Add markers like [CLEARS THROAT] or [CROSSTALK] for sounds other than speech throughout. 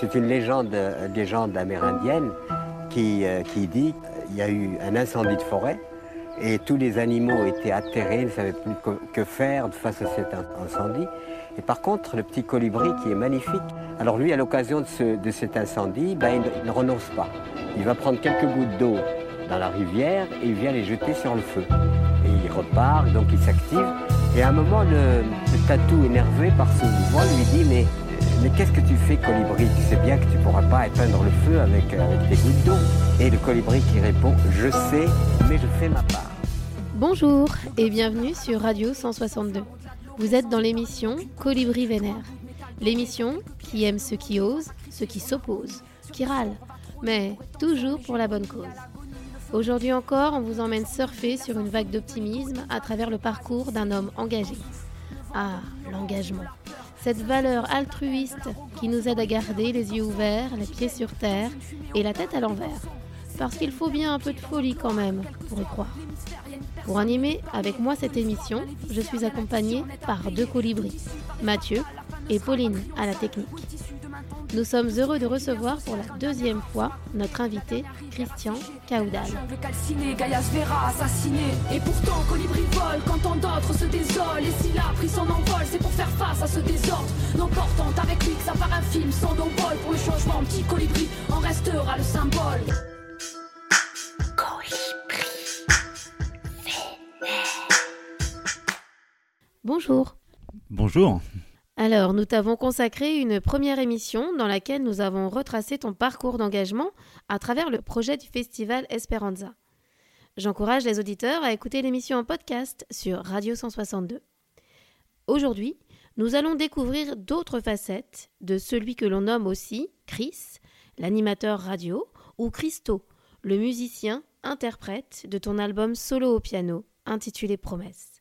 C'est une légende, légende amérindienne qui, qui dit qu'il y a eu un incendie de forêt et tous les animaux étaient atterrés, ils ne savaient plus que faire face à cet incendie. Et par contre, le petit colibri qui est magnifique, alors lui, à l'occasion de, cet incendie, ben, il, ne renonce pas. Il va prendre quelques gouttes d'eau dans la rivière et il vient les jeter sur le feu. Et il repart, donc il s'active. Et à un moment, le, tatou, énervé par ce mouvement, lui dit Mais, mais qu'est-ce que tu fais, colibri Tu sais bien que tu ne pourras pas éteindre le feu avec, avec des gouttes d'eau. Et le colibri qui répond Je sais, mais je fais ma part. Bonjour et bienvenue sur Radio 162. Vous êtes dans l'émission Colibri Vénère. L'émission qui aime ceux qui osent, ceux qui s'opposent, qui râlent, mais toujours pour la bonne cause. Aujourd'hui encore, on vous emmène surfer sur une vague d'optimisme à travers le parcours d'un homme engagé. Ah, l'engagement. Cette valeur altruiste qui nous aide à garder les yeux ouverts, les pieds sur terre et la tête à l'envers. Parce qu'il faut bien un peu de folie quand même pour y croire. Pour animer avec moi cette émission, je suis accompagnée par deux colibris, Mathieu et Pauline à la technique. Nous sommes heureux de recevoir pour la deuxième fois notre invité Christian Caudal. Et pourtant Colibri vole quand tant d'autres se désolent. Et s'il a pris son envol, c'est pour faire face à ce désordre. N'emportant avec lui que ça part un film sans d'envol. Pour le changement, petit colibri en restera le symbole. Bonjour. Bonjour. Alors, nous t'avons consacré une première émission dans laquelle nous avons retracé ton parcours d'engagement à travers le projet du festival Esperanza. J'encourage les auditeurs à écouter l'émission en podcast sur Radio 162. Aujourd'hui, nous allons découvrir d'autres facettes de celui que l'on nomme aussi Chris, l'animateur radio, ou Christo, le musicien interprète de ton album solo au piano intitulé Promesse.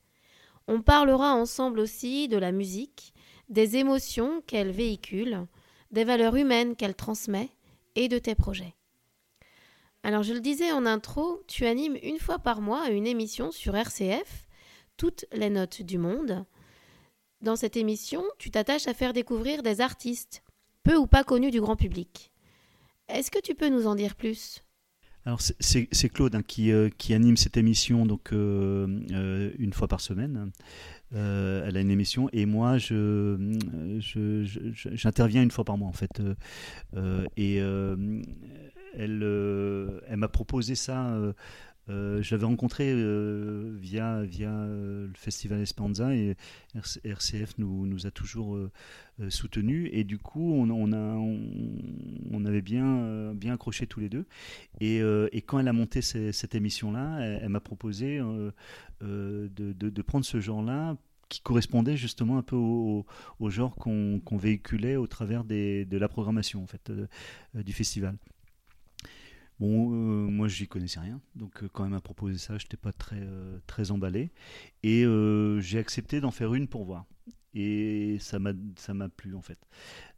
On parlera ensemble aussi de la musique, des émotions qu'elle véhicule, des valeurs humaines qu'elle transmet et de tes projets. Alors je le disais en intro, tu animes une fois par mois une émission sur RCF, toutes les notes du monde. Dans cette émission, tu t'attaches à faire découvrir des artistes, peu ou pas connus du grand public. Est-ce que tu peux nous en dire plus? Alors c'est Claude hein, euh, qui, anime cette émission euh, euh, une fois par semaine. Elle a une émission et moi je j'interviens une fois par mois en fait. Et elle elle m'a proposé ça euh, je l'avais rencontré euh, via, euh, le festival Esperanza et RCF nous, a toujours soutenus. Et du coup, on, avait bien, accroché tous les deux. Et, quand elle a monté cette émission-là, elle, m'a proposé de, prendre ce genre-là qui correspondait justement un peu au, genre qu'on véhiculait au travers de la programmation en fait, du festival. Bon, euh, moi j'y connaissais rien, donc euh, quand elle m'a proposé ça, je n'étais pas très, euh, très emballé. Et j'ai accepté d'en faire une pour voir. Et ça m'a, plu en fait.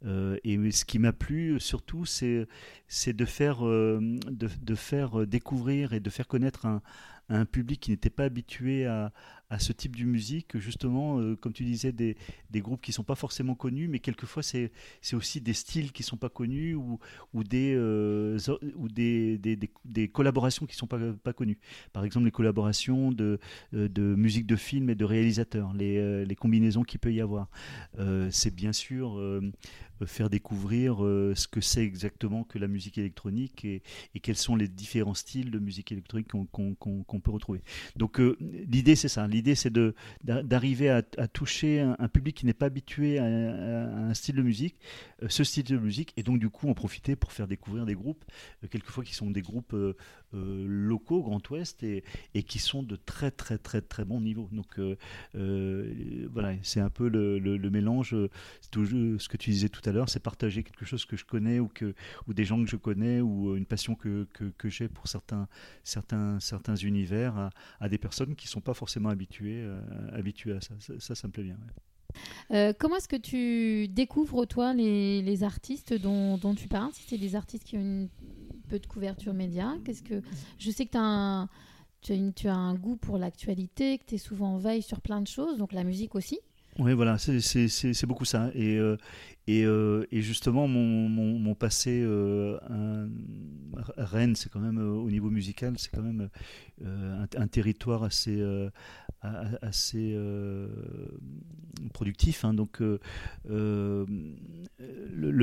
et ce qui m'a plu surtout, c'est, c'est de, faire, de, de, faire découvrir et de faire connaître un, un public qui n'était pas habitué à, à ce type de musique, justement, euh, comme tu disais, des, groupes qui ne sont pas forcément connus, mais quelquefois c'est aussi des styles qui ne sont pas connus ou, ou, des, euh, ou des, des, collaborations qui ne sont pas, pas connues. Par exemple, les collaborations de, euh, de musique de film et de réalisateurs, les, les combinaisons qu'il peut y avoir. c'est bien sûr faire découvrir ce que c'est exactement que la musique électronique et, quels sont les différents styles de musique électronique qu'on peut retrouver. Donc l'idée c'est ça, l'idée c'est d'arriver à, toucher un, public qui n'est pas habitué à, un style de musique, euh, ce style de musique, et donc du coup en profiter pour faire découvrir des groupes, euh, quelquefois qui sont des groupes euh, locaux, Grand Ouest, et, qui sont de très très très très bons niveaux. Donc voilà, c'est un peu le, mélange, ce que tu disais tout à l'heure, c'est partager quelque chose que je connais ou, que, ou des gens que je connais ou une passion que, que, j'ai pour certains, certains, certains univers à, à des personnes qui ne sont pas forcément habituées habitué, euh, à ça. ça. Ça, me plaît bien. Euh, comment est-ce que tu découvres, toi, les, artistes dont, tu parles Si c'est des artistes qui ont une peu de couverture média, qu'est-ce que je sais que as tu, as tu as un goût pour l'actualité, que tu es souvent en veille sur plein de choses, donc la musique aussi. Oui, voilà, c'est beaucoup ça. Et, euh, euh, justement, mon, mon, passé un, Rennes, c'est quand même, au niveau musical, c'est quand même un, territoire assez, assez productif. Hein. donc, le,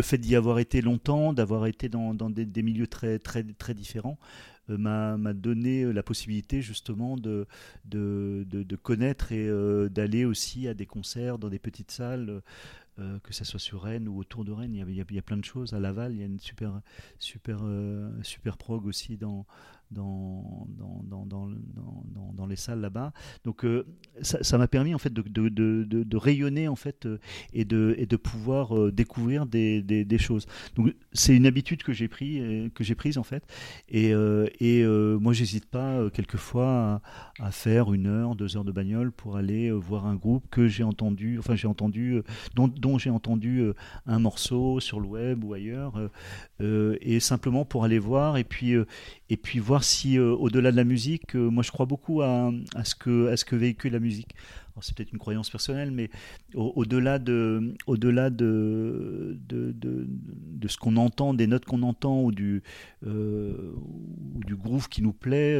fait d'y avoir été longtemps, d'avoir été dans, des, des, milieux très, très, très différents, euh, m'a donné euh, la possibilité justement de, connaître et euh, d'aller aussi à des concerts dans des petites salles. que ce soit sur Rennes ou autour de Rennes, il y, a, il y plein de choses. À Laval, il y a une super, super, super prog aussi dans, dans, dans, dans, dans, les salles là-bas. Donc euh, ça m'a permis en fait de, de, de, de, rayonner en fait euh, et de, de pouvoir euh, découvrir des, des, choses. Donc c'est une habitude que j'ai pris que j'ai prise en fait et, et moi j'hésite pas quelquefois à, à, faire une heure, deux heures de bagnole pour aller voir un groupe que j'ai entendu, enfin j'ai entendu dont, dont j'ai entendu un morceau sur le web ou ailleurs et simplement pour aller voir et puis et puis voir si, euh, au-delà de la musique, euh, moi je crois beaucoup à, ce que, à ce que véhicule la musique. C'est peut-être une croyance personnelle, mais au-delà de, au-delà de, de, de, ce qu'on entend, des notes qu'on entend ou du, euh, ou du groove qui nous plaît,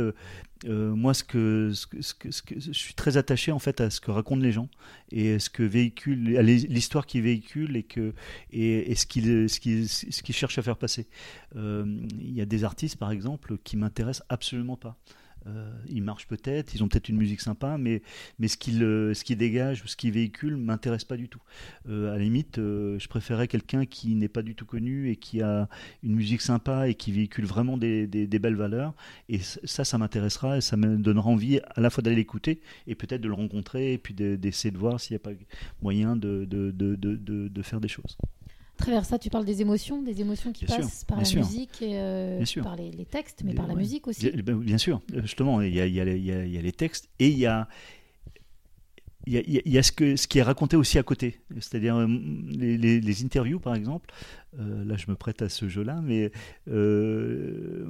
moi ce que, ce que, ce que, je suis très attaché en fait à ce que racontent les gens et ce que véhicule, l'histoire qu'ils véhiculent et, que, et, ce qu'ils ce qui, ce qui cherchent à faire passer. Il y a des artistes par exemple qui m'intéressent absolument pas. Euh, ils marchent peut-être, ils ont peut-être une musique sympa, mais, mais ce qu'ils euh, ce dégagent ou ce qu'ils véhiculent m'intéresse pas du tout. Euh, à la limite, je préférerais quelqu'un qui n'est pas du tout connu et qui a une musique sympa et qui véhicule vraiment des, des, belles valeurs. Et ça, ça m'intéressera et ça me donnera envie à la fois d'aller l'écouter et peut-être de le rencontrer et puis d'essayer de, voir s'il n'y a pas moyen de, de, de faire des choses travers ça, tu parles des émotions, des émotions qui passent par la musique et euh, par les, textes, mais par la musique aussi. Bien, bien, sûr, justement, il y, a, il, y a, il y a les textes et il y a, il y a, ce, que, ce qui est raconté aussi à côté, c'est-à-dire euh, les, interviews par exemple. Euh, là, je me prête à ce jeu-là, mais euh,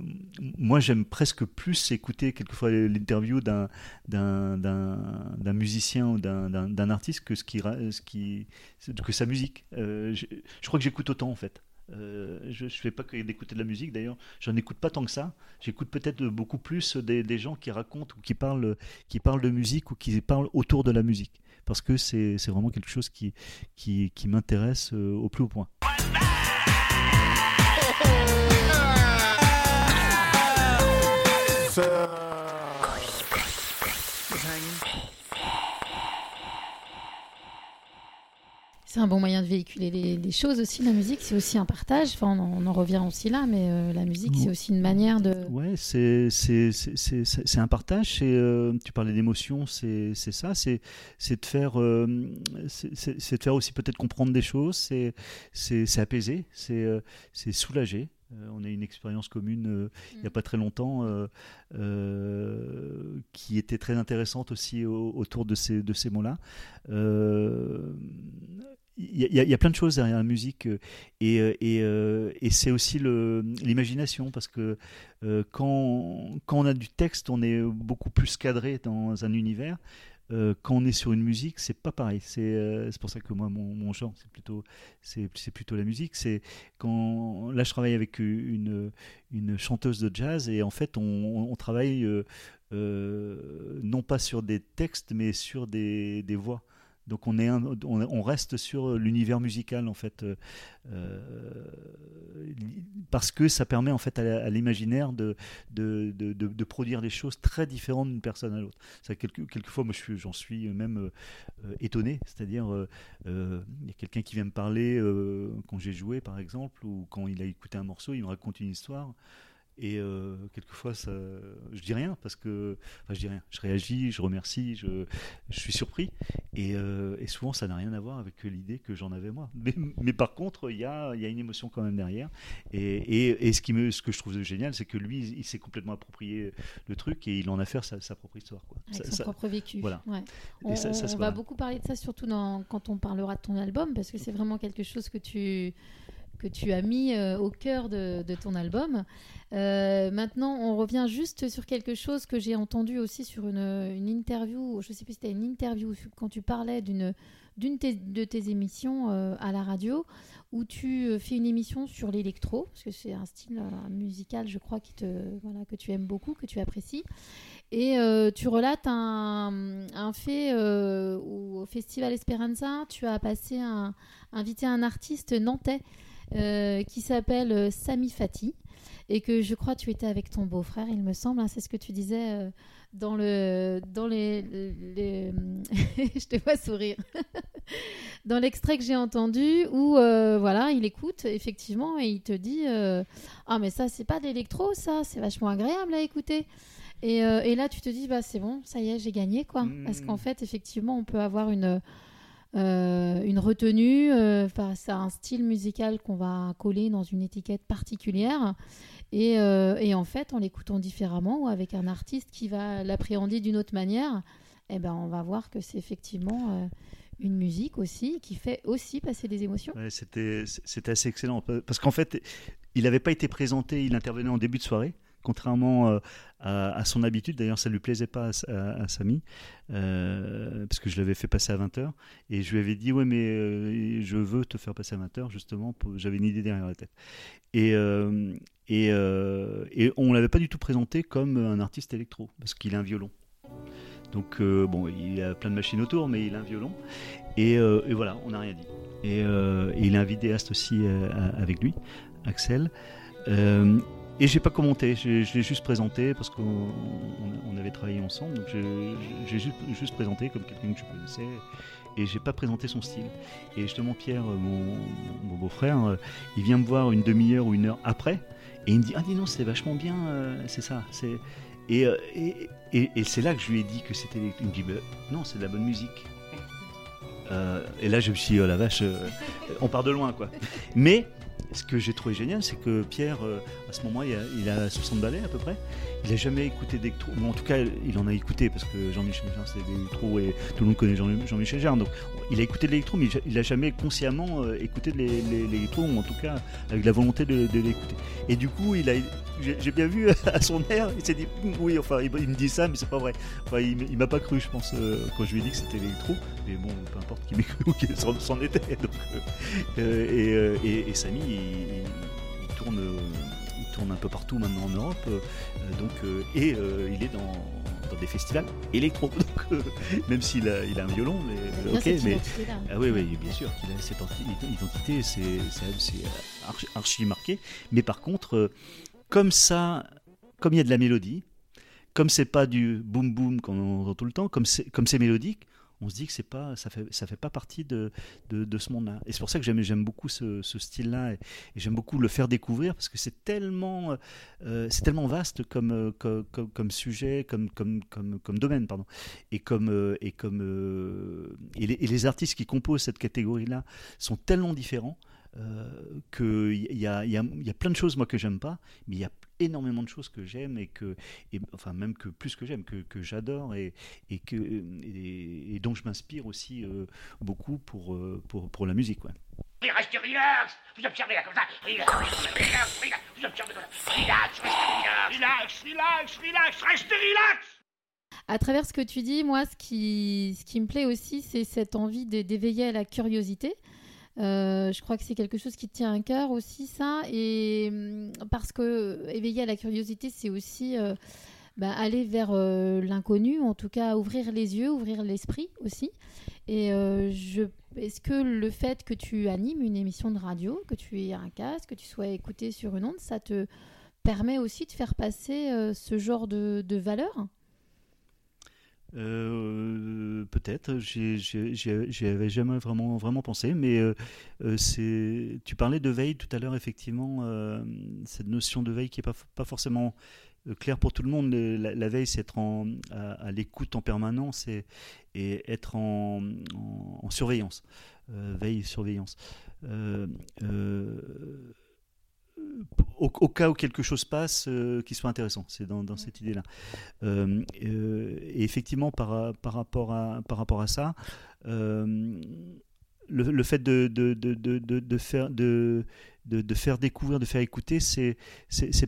moi j'aime presque plus écouter quelquefois l'interview d'un, d'un, musicien ou d'un, artiste que, ce qui, ce qui, que sa musique. je, je crois que j'écoute autant en fait. Euh, je ne fais pas que d'écouter de la musique d'ailleurs, j'en écoute pas tant que ça. J'écoute peut-être beaucoup plus des, gens qui racontent ou qui parlent, qui parlent de musique ou qui parlent autour de la musique. Parce que c'est vraiment quelque chose qui, qui, m'intéresse euh, au plus haut point. C'est un bon moyen de véhiculer les, choses aussi, la musique, c'est aussi un partage. Enfin, on en, revient aussi là, mais euh, la musique, c'est aussi une manière de. Ouais, c'est un partage. Euh, tu parlais d'émotion, c'est ça. C'est de faire, euh, c'est de faire aussi peut-être comprendre des choses. C'est apaiser, c'est soulager. On a une expérience commune il n'y a mm. pas très longtemps qui était très intéressante aussi autour de ces, de ces mots-là il y, a plein de choses derrière la musique euh, et, euh, et, euh, et c'est aussi l'imagination parce que quand, quand, on a du texte, on est beaucoup plus cadré dans un univers. Quand on est sur une musique, c'est pas pareil. C'est pour ça que moi, mon, genre, c'est plutôt, c'est plutôt la musique. C'est quand là, je travaille avec une, une chanteuse de jazz et en fait, on, travaille non pas sur des textes, mais sur des, des voix. Donc on, est on, reste sur l'univers musical en fait, euh, euh, parce que ça permet en fait à, l'imaginaire de produire des choses très différentes d'une personne à l'autre. Quelquefois moi j'en suis, même euh, étonné, c'est-à-dire il y a quelqu'un qui vient me parler quand j'ai joué par exemple ou quand il a écouté un morceau, il me raconte une histoire. Et euh, quelquefois, ça, je dis rien parce que, enfin, je dis rien. Je réagis, je remercie, je, je suis surpris. Et, euh, et souvent, ça n'a rien à voir avec l'idée que j'en avais moi. Mais, mais par contre, il y a, y a, une émotion quand même derrière. Et, et, et, ce, qui me, ce que je trouve génial, c'est que lui, il s'est complètement approprié le truc et il en a fait sa, sa propre histoire. Quoi. Avec son propre vécu. Voilà. Ouais. On, ça, ça, on va beaucoup parler de ça, surtout dans, quand on parlera de ton album, parce que c'est vraiment quelque chose que tu que tu as mis au cœur de, ton album. maintenant, on revient juste sur quelque chose que j'ai entendu aussi sur une, interview, je ne sais plus si c'était une interview, quand tu parlais d'une d'une de tes émissions à la radio où tu fais une émission sur l'électro, parce que c'est un style musical, je crois, qui te, que tu aimes beaucoup, que tu apprécies. Et euh, tu relates un, un fait euh, au Festival Esperanza, tu as passé un, invité un artiste nantais euh, qui s'appelle Sami Fati et que je crois tu étais avec ton beau-frère, il me semble, hein, c'est ce que tu disais dans le dans les, les... [LAUGHS] je te vois sourire. [LAUGHS] Dans l'extrait que j'ai entendu où voilà il écoute effectivement et il te dit ah mais ça c'est pas d'électro ça c'est vachement agréable à écouter. Euh, et, là, tu te dis, bah, c'est bon, ça y est, j'ai gagné, quoi. Parce qu'en fait, effectivement, on peut avoir une, euh, une retenue euh, face à un style musical qu'on va coller dans une étiquette particulière. Et, et en fait, en l'écoutant différemment ou avec un artiste qui va l'appréhender d'une autre manière, eh ben, on va voir que c'est effectivement une musique aussi qui fait aussi passer des émotions. c'était, c'était assez excellent parce qu'en fait, il n'avait pas été présenté, il intervenait en début de soirée contrairement euh, à, son habitude. D'ailleurs, ça ne lui plaisait pas à, Samy, euh, parce que je l'avais fait passer à 20h. Et je lui avais dit, ouais, mais euh, je veux te faire passer à 20h, justement. J'avais une idée derrière la tête. Et, et, et on ne l'avait pas du tout présenté comme un artiste électro, parce qu'il a un violon. Donc, bon, il a plein de machines autour, mais il a un violon. Et, voilà, on n'a rien dit. Et, il a un vidéaste aussi avec lui, Axel. Et j'ai pas commenté, je, l'ai juste présenté parce qu'on avait travaillé ensemble, donc j'ai juste, présenté comme quelqu'un que je connaissais et j'ai pas présenté son style. Et justement, Pierre, mon, beau-frère, euh, il vient me voir une demi-heure ou une heure après et il me dit Ah, dis non, c'est vachement bien, euh, c'est ça. Euh, et, et, et, c'est là que je lui ai dit que c'était. Il me dit Non, c'est de la bonne musique. et là, je me suis dit Oh la vache, on part de loin, quoi. Mais ce que j'ai trouvé génial, c'est que Pierre, euh, à ce moment, il a, il a 60 ballets à peu près. Il n'a jamais écouté d'électro. Bon, en tout cas, il en a écouté parce que Jean-Michel Jarre, c'est d'électro et tout le monde connaît Jean-Michel Jarre. Donc, il a écouté de l'électro, mais il n'a jamais consciemment euh, écouté de l'électro, ou en tout cas avec la volonté de, l'écouter. Et du coup, il a, j'ai bien vu [LAUGHS] à son air, il s'est dit oui, enfin, il, me dit ça, mais c'est pas vrai. Enfin, il, il m'a pas cru, je pense, euh, quand je lui ai dit que c'était l'électro. Mais bon, peu importe qui m'ait cru ou qui s'en était. [LAUGHS] Donc, et, Samy, il tourne un peu partout maintenant en Europe. Euh, donc, euh, et euh, il est dans, dans, des festivals électro. [LAUGHS] même s'il a, il a un violon, mais ok, mais ah oui, oui, bien sûr qu'il a cette identité, c'est archi, marqué. Mais par contre, comme ça, comme il y a de la mélodie, comme c'est pas du boum boum qu'on entend tout le temps, comme c'est mélodique, on se dit que c'est pas, ça fait, ça fait pas partie de, de, ce monde-là. Et c'est pour ça que j'aime, j'aime beaucoup ce, style-là et, j'aime beaucoup le faire découvrir parce que c'est tellement, euh, c'est tellement vaste comme, euh, comme, comme, sujet, comme, comme, comme, domaine, pardon. Et comme, euh, et comme, et les artistes qui composent cette catégorie-là sont tellement différents euh, qu'il y a, y, a, y a plein de choses moi que j'aime pas, mais il y a énormément de choses que j'aime et que, et, enfin même que plus que j'aime, que, que j'adore et, et, que, et, dont je m'inspire aussi euh, beaucoup pour, euh, pour, pour la musique. Ouais. Restez relax, vous observez là comme ça. Relax, relax, relax, vous observez. Relax, relax, relax, relax, restez relax. À travers ce que tu dis, moi, ce qui, ce qui me plaît aussi, c'est cette envie d'éveiller à la curiosité. Euh, je crois que c'est quelque chose qui tient à cœur aussi, ça. Et mm, parce que éveiller à la curiosité, c'est aussi euh, bah, aller vers euh, l'inconnu, en tout cas ouvrir les yeux, ouvrir l'esprit aussi. Et est-ce que le fait que tu animes une émission de radio, que tu aies un casque, que tu sois écouté sur une onde, ça te permet aussi de faire passer ce genre de, de valeurs euh, peut-être, j'y avais jamais vraiment, vraiment pensé, mais euh, euh. Tu parlais de veille tout à l'heure, effectivement, cette notion de veille qui n'est pas, pas forcément claire pour tout le monde. La, veille, c'est être à, l'écoute en permanence et, et être en, en, surveillance. veille, surveillance au, cas où quelque chose passe euh, qui soit intéressant. C'est dans, cette idée-là. Euh, euh, et effectivement, par, par, rapport à, par rapport à ça, le, fait de, de, de, de, faire de, de, faire découvrir, de faire écouter, c'est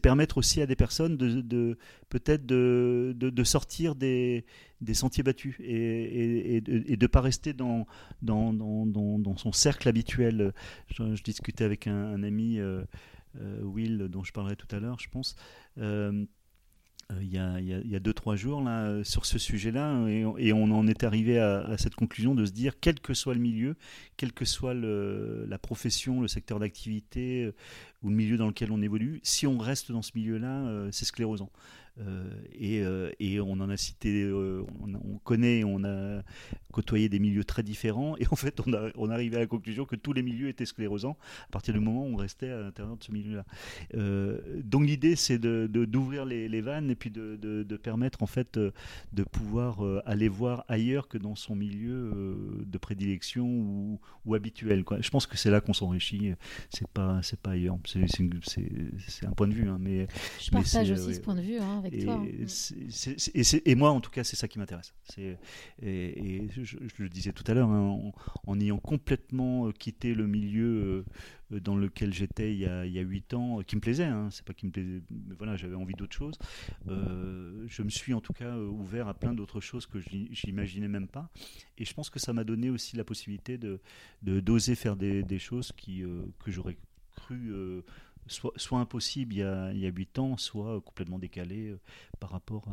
permettre aussi à des personnes de, peut-être de, sortir des, des sentiers battus et, et, de ne pas rester dans, dans, dans, dans, son cercle habituel. Je, discutais avec un, ami, euh, euh, Will, dont je parlerai tout à l'heure, je pense. Euh, euh, il y, a, il, y a, deux, trois jours là, euh, sur ce sujet-là, et, on en est arrivé à, cette conclusion de se dire, quel que soit le milieu, quelle que soit la profession, le secteur d'activité euh, ou le milieu dans lequel on évolue, si on reste dans ce milieu-là, c'est sclérosant. Euh, et, euh, et, on en a cité, euh, on, connaît, on a côtoyé des milieux très différents, et en fait, on, a, on arrivait à la conclusion que tous les milieux étaient sclérosants à partir du moment où on restait à l'intérieur de ce milieu-là. donc l'idée, c'est d'ouvrir de, d'ouvrir les, les, vannes et puis de, de, permettre en fait de pouvoir aller voir ailleurs que dans son milieu de prédilection ou, ou habituel. Quoi. Je pense que c'est là qu'on s'enrichit. C'est pas, c'est pas ailleurs. C'est un point de vue, hein, mais je partage aussi ce point de vue. Hein et, et, moi, en tout cas, c'est ça qui m'intéresse. Et, et je, le disais tout à l'heure, hein, en, ayant complètement euh, quitté le milieu euh, dans lequel j'étais il y a huit ans, euh, qui me plaisait, hein, c'est pas qui me plaisait, mais voilà, j'avais envie d'autre chose. je me suis en tout cas ouvert à plein d'autres choses que j'imaginais même pas. Et je pense que ça m'a donné aussi la possibilité de d'oser faire des, des, choses qui, que j'aurais cru soit, impossible il y, a, il y a 8 ans, soit complètement décalé euh, par rapport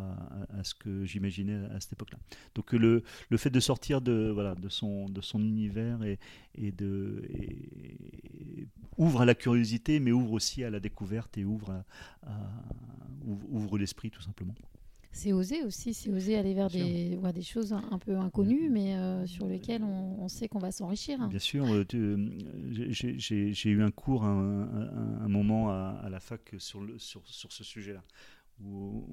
à, ce que j'imaginais à cette époque-là. Donc le, le fait de sortir de, voilà, de, son, de son univers et, et de, ouvre à la curiosité, mais ouvre aussi à la découverte et ouvre, ouvre l'esprit tout simplement. C'est oser aussi, c'est oser aller vers des, des choses un, peu inconnues, mais euh, sur lesquelles on, sait qu'on va s'enrichir. Bien sûr, euh, euh, j'ai eu un cours un, un, moment à, à, la fac sur, le, sur, sur ce sujet-là où,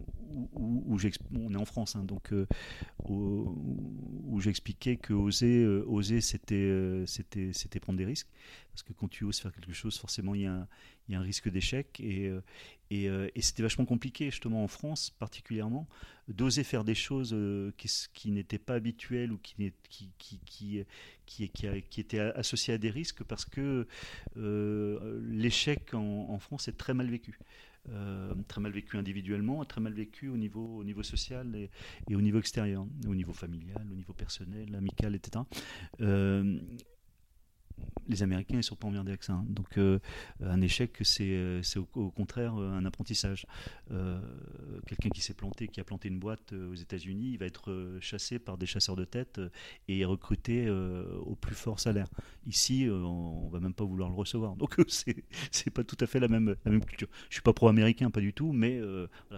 on est en France, hein, donc euh, où, j'expliquais que oser, euh, oser c'était, euh, c'était, c'était prendre des risques, parce que quand tu oses faire quelque chose, forcément il y a un, il y a un risque d'échec, et, et, c'était vachement compliqué justement en France particulièrement d'oser faire des choses qui, qui n'étaient pas habituelles ou qui, qui, qui, qui, qui, qui, étaient associées à des risques, parce que l'échec en France est très mal vécu. Euh, très mal vécu individuellement, très mal vécu au niveau, au niveau social et, au niveau extérieur, au niveau familial, au niveau personnel, amical, etc les Américains, ils sont pas emmerdés avec ça. Donc, euh, un échec, c'est euh, au, contraire euh, un apprentissage. Quelqu'un qui s'est planté, qui a planté une boîte aux États-Unis, il va être chassé par des chasseurs de tête et recruté au plus fort salaire. Ici, on, va même pas vouloir le recevoir. Donc, [LAUGHS] c'est pas tout à fait la même, culture. Je suis pas pro-américain, pas du tout, mais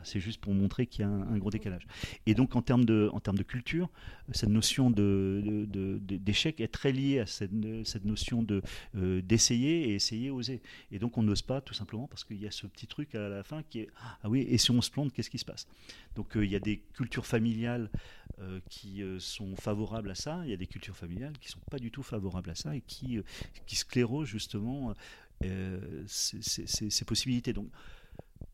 c'est juste pour montrer qu'il y a un, gros décalage. Et donc, en termes de, culture, cette notion d'échec est très liée à cette notion de euh, d'essayer et essayer, oser. Et donc on n'ose pas tout simplement parce qu'il y a ce petit truc à la fin qui est ah oui et si on se plante qu'est-ce qui se passe? Donc euh, il y a des cultures familiales euh, qui sont favorables à ça, il y a des cultures familiales qui sont pas du tout favorables à ça et qui qui sclérosent justement ces, possibilités. Donc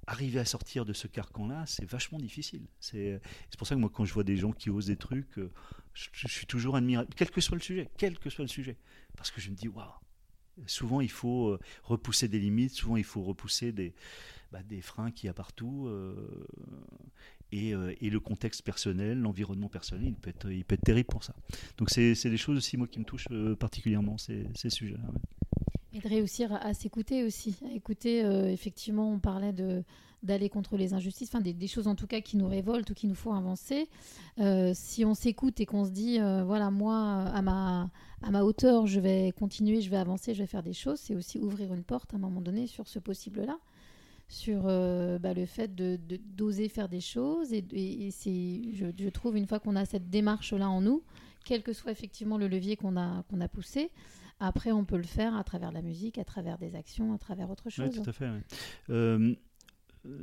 arriver à sortir de ce carcan-là, c'est vachement difficile. C'est pour ça que moi, quand je vois des gens qui osent des trucs, je, suis toujours admirable, quel que soit le sujet, quel que soit le sujet, parce que je me dis waouh. Souvent, il faut euh, repousser des limites. Souvent, il faut repousser des, bah, des freins qu'il y a partout. Euh, et, euh, et, le contexte personnel, l'environnement personnel, il peut, être, il peut être terrible pour ça. Donc, c'est des choses aussi, moi, qui me touchent particulièrement, ces, ces sujets-là. Et de réussir à, s'écouter aussi. À écouter, effectivement, on parlait de d'aller contre les injustices, enfin des, choses en tout cas qui nous révoltent ou qui nous font avancer. Euh, si on s'écoute et qu'on se dit, euh, voilà, moi, à ma, à ma hauteur, je vais continuer, je vais avancer, je vais faire des choses, c'est aussi ouvrir une porte à un moment donné sur ce possible-là, sur euh, bah, le fait de, d'oser faire des choses. Et, c'est, je, je, trouve, une fois qu'on a cette démarche-là en nous, quel que soit effectivement le levier qu'on a, qu'on a poussé, après, on peut le faire à travers la musique, à travers des actions, à travers autre chose. Oui, tout à fait.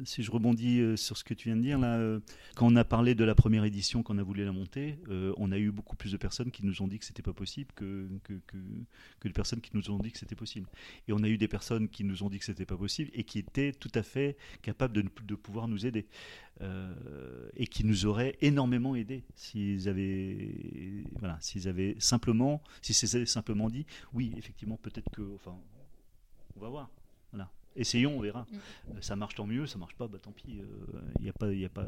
Si je rebondis euh, sur ce que tu viens de dire, là, euh, quand on a parlé de la première édition, qu'on a voulu la monter, on a eu beaucoup plus de personnes qui nous ont dit que c'était pas possible que, que, que, de personnes qui nous ont dit que c'était possible. Et on a eu des personnes qui nous ont dit que c'était pas possible et qui étaient tout à fait capables de, de pouvoir nous aider. et qui nous auraient énormément aidés s'ils avaient, voilà, s'ils avaient simplement, si simplement dit, oui, effectivement, peut-être que, enfin, on va voir. Voilà. Essayons, on verra. Mm. Euh, ça marche tant mieux, ça marche pas, bah tant pis. Il euh, n'y a, pas, a, pas,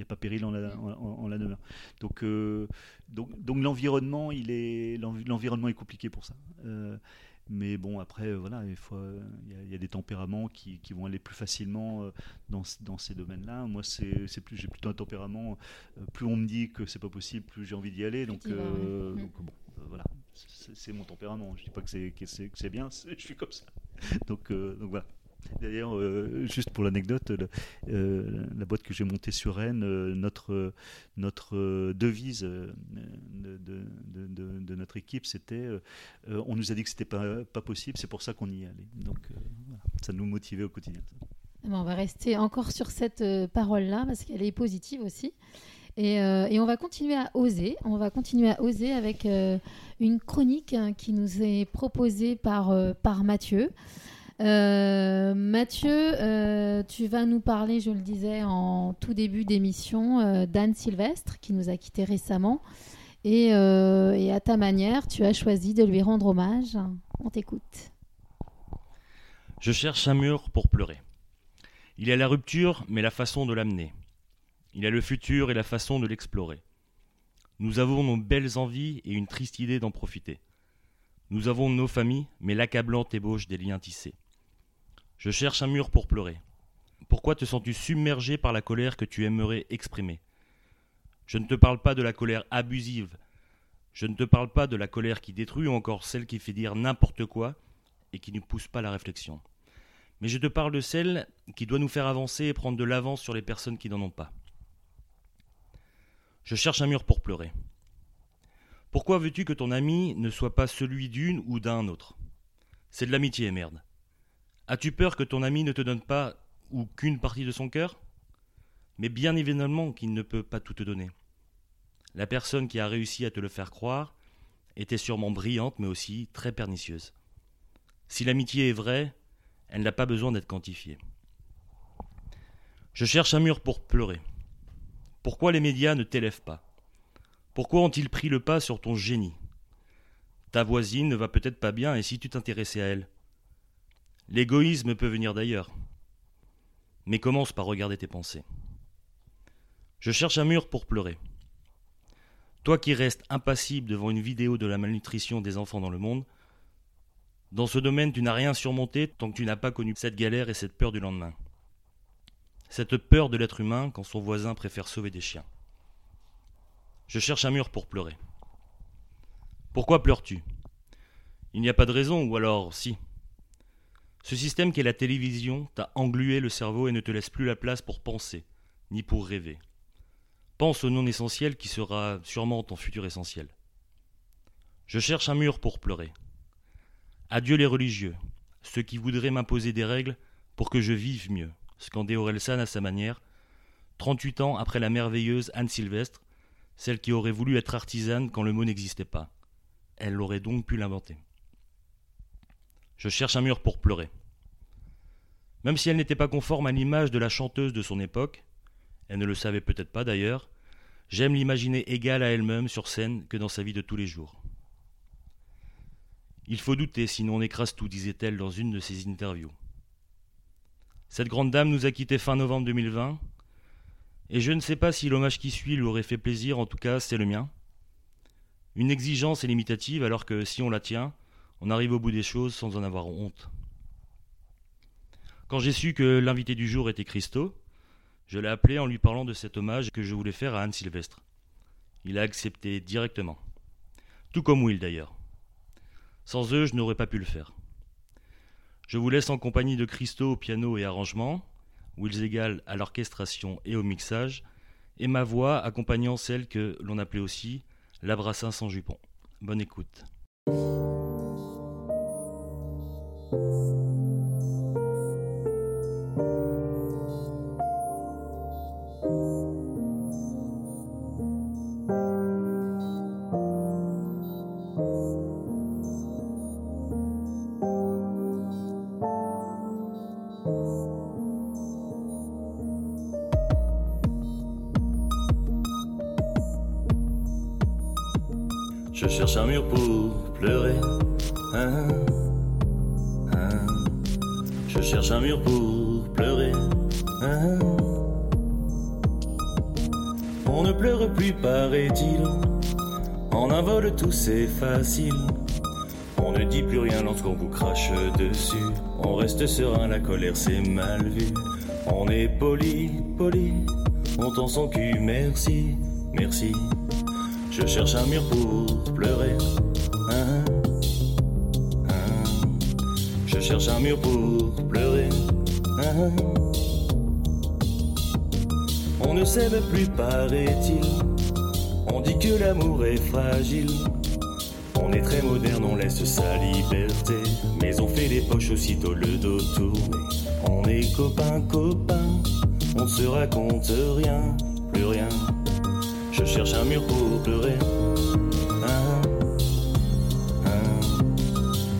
a, pas péril en la, en, la demeure. Donc, euh, donc, donc l'environnement, il est l'environnement est compliqué pour ça. mais bon, après, voilà, il faut, il y, a des tempéraments qui, qui, vont aller plus facilement dans, dans ces domaines-là. Moi, c'est plus, j'ai plutôt un tempérament. plus on me dit que c'est pas possible, plus j'ai envie d'y aller. Donc, mm. donc bon, voilà, c'est mon tempérament. Je dis pas que c'est bien, [LAUGHS] je suis comme ça. donc, donc voilà. D'ailleurs, euh, juste pour l'anecdote, euh, la boîte que j'ai montée sur Rennes, euh, notre, notre devise de, de, notre équipe, c'était on nous a dit que c'était pas, pas possible, c'est pour ça qu'on y est allé. Donc, ça nous motivait au quotidien. on va rester encore sur cette parole-là parce qu'elle est positive aussi. Et, et, on va continuer à oser. On va continuer à oser avec une chronique hein, qui nous est proposée par, par Mathieu. Euh, Mathieu, euh, tu vas nous parler, je le disais en tout début d'émission, euh, d'Anne Sylvestre, qui nous a quittés récemment. Et, et, à ta manière, tu as choisi de lui rendre hommage. On t'écoute. Je cherche un mur pour pleurer. Il y a la rupture, mais la façon de l'amener. Il y a le futur et la façon de l'explorer. Nous avons nos belles envies et une triste idée d'en profiter. Nous avons nos familles, mais l'accablante ébauche des liens tissés. Je cherche un mur pour pleurer. Pourquoi te sens-tu submergé par la colère que tu aimerais exprimer? Je ne te parle pas de la colère abusive. Je ne te parle pas de la colère qui détruit ou encore celle qui fait dire n'importe quoi et qui ne pousse pas la réflexion. Mais je te parle de celle qui doit nous faire avancer et prendre de l'avance sur les personnes qui n'en ont pas. Je cherche un mur pour pleurer. Pourquoi veux-tu que ton ami ne soit pas celui d'une ou d'un autre? C'est de l'amitié, merde. As-tu peur que ton ami ne te donne pas ou qu'une partie de son cœur? Mais bien évidemment qu'il ne peut pas tout te donner. La personne qui a réussi à te le faire croire était sûrement brillante mais aussi très pernicieuse. Si l'amitié est vraie, elle n'a pas besoin d'être quantifiée. Je cherche un mur pour pleurer. Pourquoi les médias ne t'élèvent pas? Pourquoi ont-ils pris le pas sur ton génie? Ta voisine ne va peut-être pas bien et si tu t'intéressais à elle L'égoïsme peut venir d'ailleurs. Mais commence par regarder tes pensées. Je cherche un mur pour pleurer. Toi qui restes impassible devant une vidéo de la malnutrition des enfants dans le monde, dans ce domaine tu n'as rien surmonté tant que tu n'as pas connu cette galère et cette peur du lendemain. Cette peur de l'être humain quand son voisin préfère sauver des chiens. Je cherche un mur pour pleurer. Pourquoi pleures-tu? Il n'y a pas de raison, ou alors si. Ce système qui est la télévision t'a englué le cerveau et ne te laisse plus la place pour penser, ni pour rêver. Pense au non essentiel qui sera sûrement ton futur essentiel. Je cherche un mur pour pleurer. Adieu les religieux, ceux qui voudraient m'imposer des règles pour que je vive mieux, scandait Orelsan à sa manière, 38 ans après la merveilleuse Anne Sylvestre, celle qui aurait voulu être artisane quand le mot n'existait pas. Elle aurait donc pu l'inventer. Je cherche un mur pour pleurer. Même si elle n'était pas conforme à l'image de la chanteuse de son époque, elle ne le savait peut-être pas d'ailleurs, j'aime l'imaginer égale à elle-même sur scène que dans sa vie de tous les jours. Il faut douter, sinon on écrase tout, disait-elle dans une de ses interviews. Cette grande dame nous a quittés fin novembre 2020, et je ne sais pas si l'hommage qui suit lui aurait fait plaisir, en tout cas c'est le mien. Une exigence est limitative alors que si on la tient, on arrive au bout des choses sans en avoir honte. Quand j'ai su que l'invité du jour était Christo, je l'ai appelé en lui parlant de cet hommage que je voulais faire à Anne Sylvestre. Il a accepté directement. Tout comme Will d'ailleurs. Sans eux, je n'aurais pas pu le faire. Je vous laisse en compagnie de Christo au piano et arrangement, Will Zegal à l'orchestration et au mixage, et ma voix accompagnant celle que l'on appelait aussi l'abrassin sans jupon. Bonne écoute. Je cherche un mur pour pleurer. Hein, hein. Je cherche un mur pour pleurer. Hein. On ne pleure plus, paraît-il. En un tout c'est facile. On ne dit plus rien lorsqu'on vous crache dessus. On reste serein, la colère c'est mal vu. On est poli, poli. On tend son cul, merci, merci. Je cherche un mur pour pleurer. Hein. Je cherche un mur pour pleurer. Hein. On ne s'aime plus, paraît-il. On dit que l'amour est fragile. On est très moderne, on laisse sa liberté. Mais on fait les poches aussitôt le dos tourné. On est copains, copains. On se raconte rien, plus rien. Je cherche un mur pour pleurer. Ah, ah.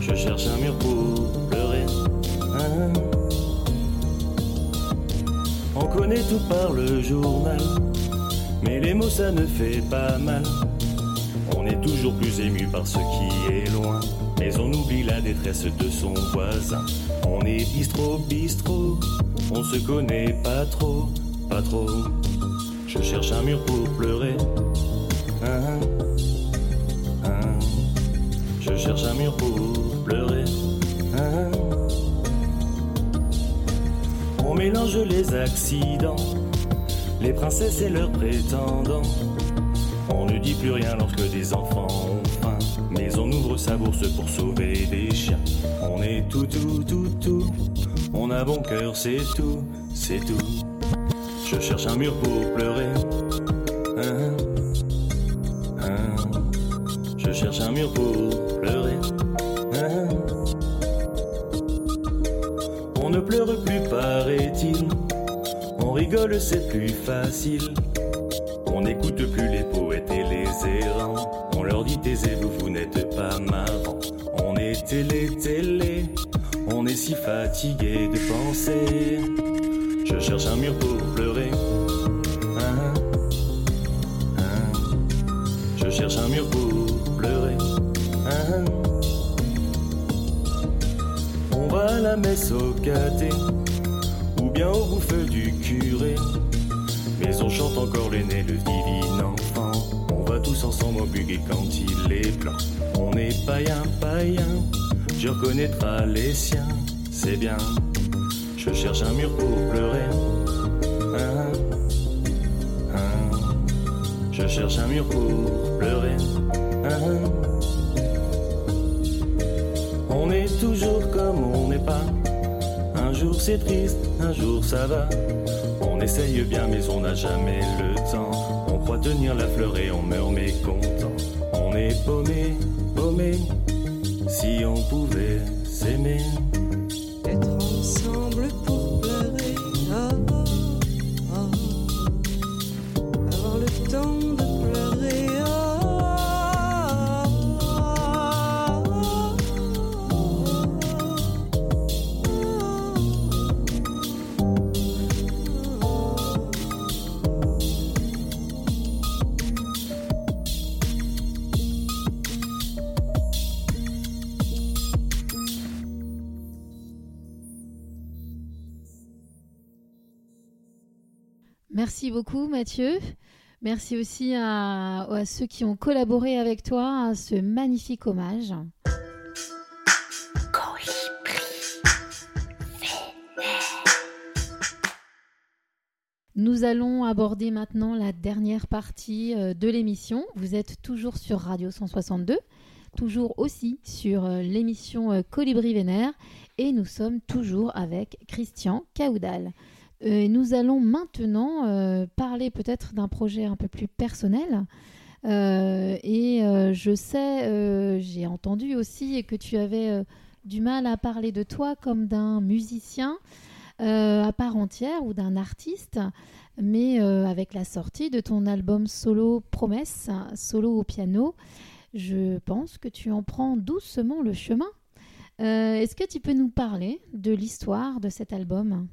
Je cherche un mur pour On connaît tout par le journal, mais les mots ça ne fait pas mal. On est toujours plus ému par ce qui est loin, mais on oublie la détresse de son voisin. On est bistrot, bistrot, on se connaît pas trop, pas trop. Je cherche un mur pour pleurer. Ah, ah. Je cherche un mur pour mélange les accidents, les princesses et leurs prétendants. On ne dit plus rien lorsque des enfants ont faim, mais on ouvre sa bourse pour sauver des chiens. On est tout, tout, tout, tout. On a bon cœur, c'est tout, c'est tout. Je cherche un mur pour pleurer. On ne pleure plus, paraît-il. On rigole, c'est plus facile. On n'écoute plus les poètes et les errants. On leur dit taisez-vous, vous n'êtes pas marrant. On est télé, télé. On est si fatigué de penser. Je cherche un mur pour pleurer. La messe au ou bien au bouffe du curé. Mais on chante encore l'aîné, le divin enfant. On va tous ensemble au buguet quand il est blanc. On est païen, païen, tu reconnaîtras les siens, c'est bien. Je cherche un mur pour pleurer. Ah, ah. Je cherche un mur pour pleurer. Toujours comme on n'est pas. Un jour c'est triste, un jour ça va. On essaye bien mais on n'a jamais le temps. On croit tenir la fleur et on meurt mécontent. On est paumé, paumé. Si on pouvait s'aimer. Merci beaucoup Mathieu. Merci aussi à, ceux qui ont collaboré avec toi à ce magnifique hommage. Nous allons aborder maintenant la dernière partie euh, de l'émission. Vous êtes toujours sur Radio 162, toujours aussi sur euh, l'émission euh, Colibri Vénère et nous sommes toujours avec Christian Caoudal. Euh, nous allons maintenant euh, parler peut-être d'un projet un peu plus personnel. Euh, et je sais, j'ai entendu aussi que tu avais du mal à parler de toi comme d'un musicien à part entière ou d'un artiste, mais avec la sortie de ton album solo Promesse, solo au piano, je pense que tu en prends doucement le chemin. Est-ce que tu peux nous parler de l'histoire de cet album?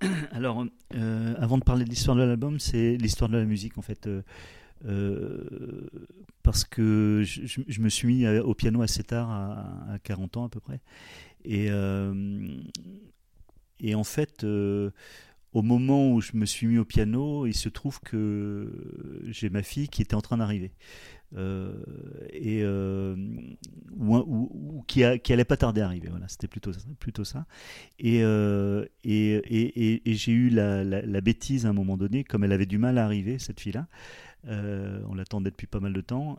[CLEARS THROAT] Alors, euh, avant de parler de l'histoire de l'album, c'est l'histoire de la musique en fait. Euh, euh, parce que je, me suis mis au piano assez tard, à, à 40 ans à peu près. Et, en fait, au moment où je me suis mis au piano, il se trouve que j'ai ma fille qui était en train d'arriver. Euh, et euh, ou, qui, a- allait pas tarder à arriver. Voilà, c'était plutôt plutôt ça. Et, euh, et, et, et- j'ai eu la, la- bêtise à un moment donné, comme elle avait du mal à arriver cette fille-là. on l'attendait depuis pas mal de temps.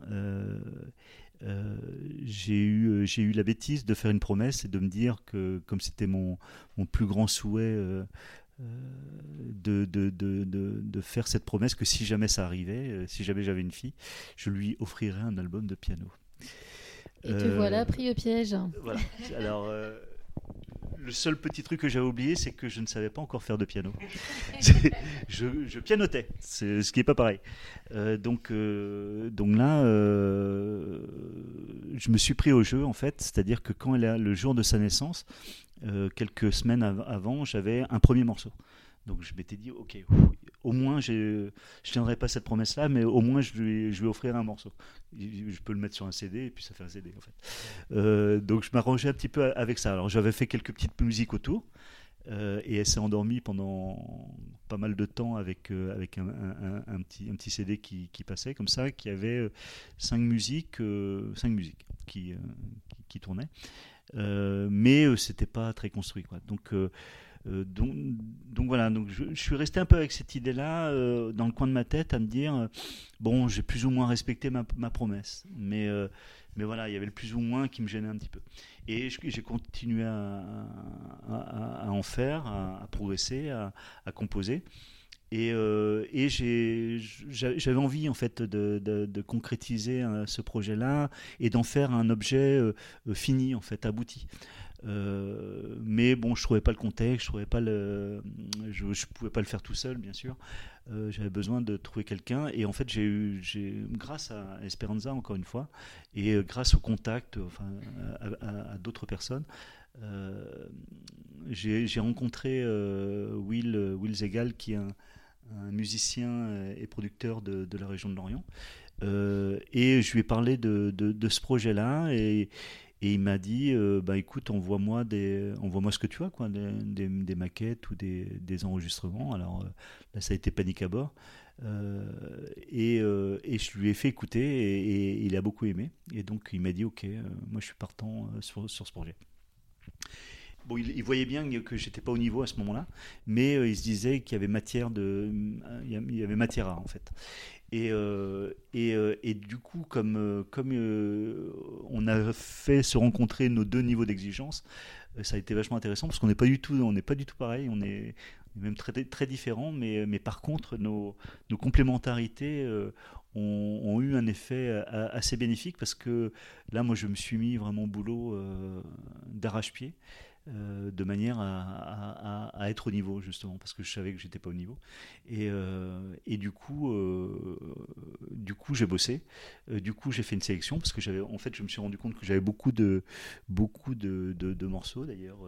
j'ai eu, j'ai eu la bêtise de faire une promesse et de me dire que, comme c'était mon, mon plus grand souhait de, de, de, de, de faire cette promesse, que si jamais ça arrivait, euh, si jamais j'avais une fille, je lui offrirais un album de piano. Et te voilà pris au piège. Voilà. Alors, euh, le seul petit truc que j'avais oublié, c'est que je ne savais pas encore faire de piano. [LAUGHS] Je, je pianotais, c'est ce qui n'est pas pareil. Euh, donc, euh, donc là, euh, je me suis pris au jeu, en fait. C'est-à-dire que quand elle a le jour de sa naissance, quelques semaines av- avant, j'avais un premier morceau. Donc je m'étais dit, ok, au moins je ne tiendrai pas cette promesse-là, mais au moins je lui, je lui offrirai un morceau. Je peux le mettre sur un CD et puis ça fait un CD en fait. Euh, donc je m'arrangeais un petit peu avec ça. Alors j'avais fait quelques petites musiques autour. euh, et elle s'est endormie pendant pas mal de temps avec, euh, avec un, un- petit, un petit CD qui, qui passait comme ça, qui avait cinq musiques, cinq musiques qui, qui, qui tournaient. Mais c'était pas très construit. Quoi. Donc, donc, donc voilà, donc je, suis resté un peu avec cette idée-là euh, dans le coin de ma tête à me dire euh, bon, j'ai plus ou moins respecté ma, promesse, mais euh, mais voilà, il y avait le plus ou moins qui me gênait un petit peu. Et j'ai continué à, en faire, à, progresser, à, composer. Et, euh, j'avais envie en fait de, de- concrétiser euh, ce projet-là et d'en faire un objet euh, euh, fini en fait, abouti. Euh, mais bon, je trouvais pas le contexte, je trouvais pas le, je, pouvais pas le faire tout seul, bien sûr. Euh, J'avais besoin de trouver quelqu'un et en fait j'ai eu, grâce à Esperanza encore une fois et euh, grâce au contact, enfin à, d'autres personnes, j'ai rencontré Will, Will Zegal qui est un, musicien et producteur de, de la région de Lorient. Et je lui ai parlé de, de, de ce projet-là et, et il m'a dit euh, bah écoute envoie-moi des envoie-moi ce que tu as quoi des, des, maquettes ou des, des enregistrements. Alors euh, là ça a été panique à bord. Euh, et, euh, et je lui ai fait écouter et, il a beaucoup aimé. Et donc il m'a dit ok moi je suis partant sur, sur ce projet. Bon, il, voyait bien que j'étais pas au niveau à ce moment-là, mais il se disait qu'il y avait matière de, il y avait matière à en fait. Et, euh, et, euh, et du coup, comme, euh, comme on a fait se rencontrer nos deux niveaux d'exigence, ça a été vachement intéressant parce qu'on n'est pas du tout, on n'est pas du tout pareil, on est, même très, très différents, mais, mais par contre, nos, nos complémentarités ont, eu un effet assez bénéfique parce que là, moi, je me suis mis vraiment au boulot d'arrache-pied. Euh, de manière à, être au niveau justement parce que je savais que j'étais pas au niveau. Et, euh, du coup euh, coup j'ai bossé. Du coup j'ai fait une sélection parce que j'avais en fait je me suis rendu compte que j'avais beaucoup de beaucoup de, morceaux d'ailleurs.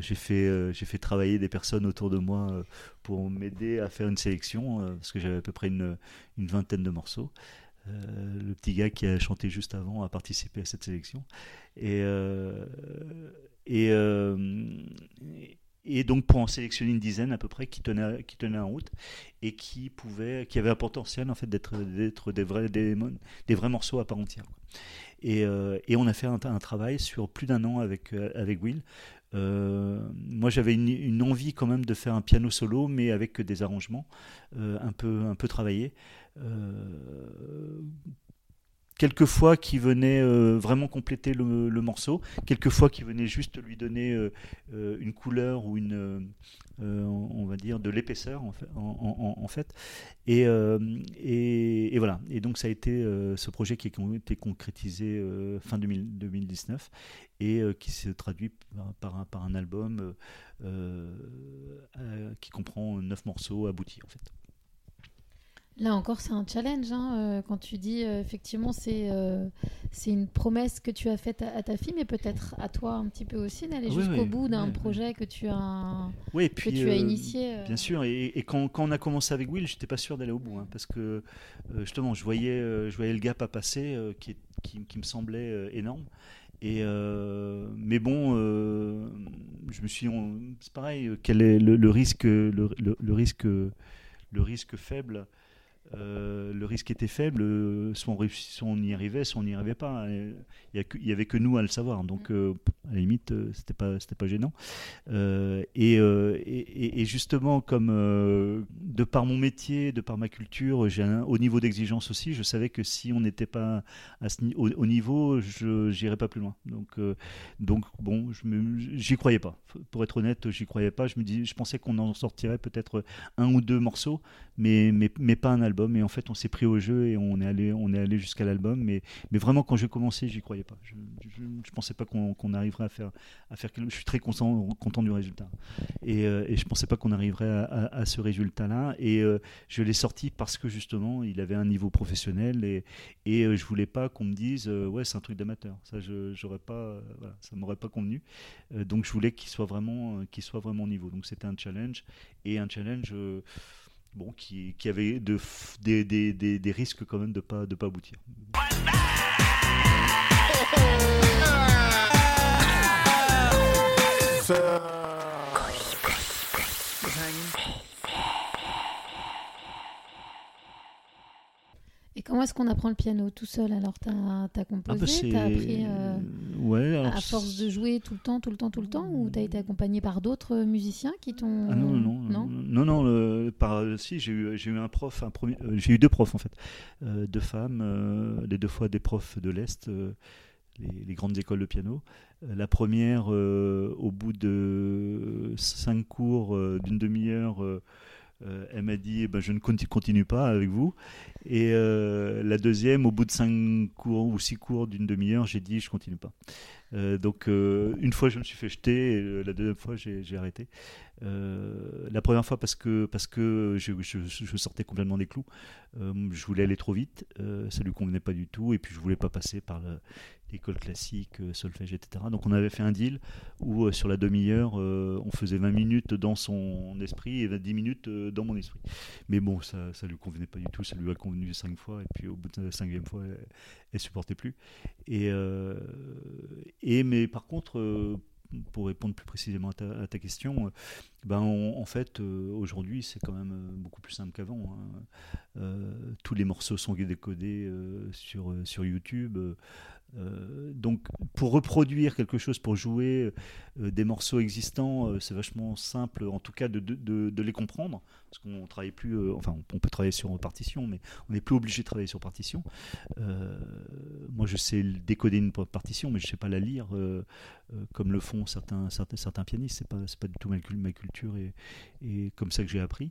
J'ai fait euh, fait travailler des personnes autour de moi pour m'aider à faire une sélection parce que j'avais à peu près une, une vingtaine de morceaux. Le petit gars qui a chanté juste avant a participé à cette sélection. Et et, euh, et donc pour en sélectionner une dizaine à peu près qui tenaient qui tenaient en route et qui pouvaient qui avaient un potentiel en fait d'être d'être des vrais des, vrais morceaux à part entière. Et, euh, et on a fait un, travail sur plus d'un an avec euh, avec Will moi, j'avais une, envie quand même de faire un piano solo, mais avec des arrangements un peu un peu travaillés. Quelquefois qui venaient euh, vraiment compléter le, le morceau, quelquefois qui venaient juste lui donner euh, euh, une couleur ou une, on va dire, de l'épaisseur en fait. Et, voilà. Et donc ça a été ce projet qui a été concrétisé fin 2000 2019 et qui se traduit par, un, par un album qui comprend neuf morceaux aboutis en fait. Là encore, c'est un challenge. hein, euh, quand tu dis, euh, effectivement, c'est euh, c'est une promesse que tu as faite à, à ta fille, mais peut-être à toi un petit peu aussi, d'aller Oui, jusqu'au oui, bout d'un oui, projet que tu as, Oui, et que puis, tu as initié. euh. Bien sûr, et, et quand, quand on a commencé avec Will, j'étais pas sûr d'aller au bout, hein, parce que justement, je voyais, je voyais le gap à passer qui, est- qui, qui me semblait énorme. Et euh, mais bon, euh, je me suis, c'est pareil, quel est le, le risque, le, le- le risque, le risque faible. Euh, le risque était faible, euh, soit on, réussit- soit on y arrivait, soit on n'y arrivait pas. Et Il y a que- il y avait que nous à le savoir, donc euh, à la limite, euh, c'était pas, c'était pas gênant. Euh, et, euh, et- et- et justement, comme euh, de par mon métier, de par ma culture, j'ai un haut niveau d'exigence aussi. Je savais que si on n'était pas à ce ni- au, au niveau, je n'irais pas plus loin. Donc, euh, donc bon, j'y croyais pas. Pour être honnête, j'y croyais pas. Je me dis, je pensais qu'on en sortirait peut-être un ou deux morceaux, mais, mais, mais pas un album. Et en fait, on s'est pris au jeu et on est allé, on est allé jusqu'à l'album. Mais, mais vraiment, quand j'ai commencé, j'y croyais pas. Je, je pensais pas qu'on arriverait à faire, à faire Je suis très content, content du résultat. Et, euh, et je pensais pas qu'on arriverait à, ce résultat-là. Et euh, je l'ai sorti parce que justement, il avait un niveau professionnel et, et euh, je voulais pas qu'on me dise, euh, ouais, c'est un truc d'amateur. Ça, je, j'aurais pas, euh, voilà, ça m'aurait pas convenu. Donc, je voulais qu'il soit vraiment, qu'il soit vraiment au niveau. Donc, c'était un challenge et un challenge. Bon, qui, qui avait de, des risques quand même de pas de pas aboutir. Et comment est-ce qu'on apprend le piano tout seul Alors, tu as, Ah, composé, bah, as appris euh, ouais, alors, à force de jouer tout le temps, tout le temps, tout le temps, ou tu as été accompagné par d'autres musiciens qui t'ont. Ah non, non, non? Non, non, le- par, si, j'ai eu, eu un prof, un premier, euh, j'ai eu deux profs en fait. Euh, deux femmes, les deux fois des profs de l'Est, les, les grandes écoles de piano. La première, au bout de cinq cours d'une demi-heure, euh, elle m'a dit eh ben, Je ne conti- continue pas avec vous. Et euh, la deuxième, au bout de cinq cours ou six cours d'une demi-heure, j'ai dit Je continue pas. Euh, donc, une fois, je me suis fait jeter, et la deuxième fois, j'ai arrêté. La première fois parce que, parce que je, sortais complètement des clous. Je voulais aller trop vite, ça lui convenait pas du tout, et puis je voulais pas passer par le- l'école classique, euh, solfège, etc. Donc on avait fait un deal où euh, sur la demi-heure, euh, on faisait 20 minutes dans son esprit et 10 minutes dans mon esprit. Mais bon, ça, ça lui convenait pas du tout, ça lui a convenu cinq fois, et puis au bout de la cinquième fois, elle, elle supportait plus. Et, et mais par contre, pour répondre plus précisément à ta, question, ben en fait, aujourd'hui, c'est quand même beaucoup plus simple qu'avant. hein. Tous les morceaux sont décodés sur, sur YouTube. Euh, donc, pour reproduire quelque chose, pour jouer euh, des morceaux existants, euh, c'est vachement simple, en tout cas, de, les comprendre. Parce qu'on travaille plus, enfin, on, peut travailler sur partition, mais on n'est plus obligé de travailler sur partition. Moi, je sais décoder une partition, mais je ne sais pas la lire comme le font certains, certains, certains pianistes. C'est pas, pas du tout ma, cul- ma culture et comme ça que j'ai appris.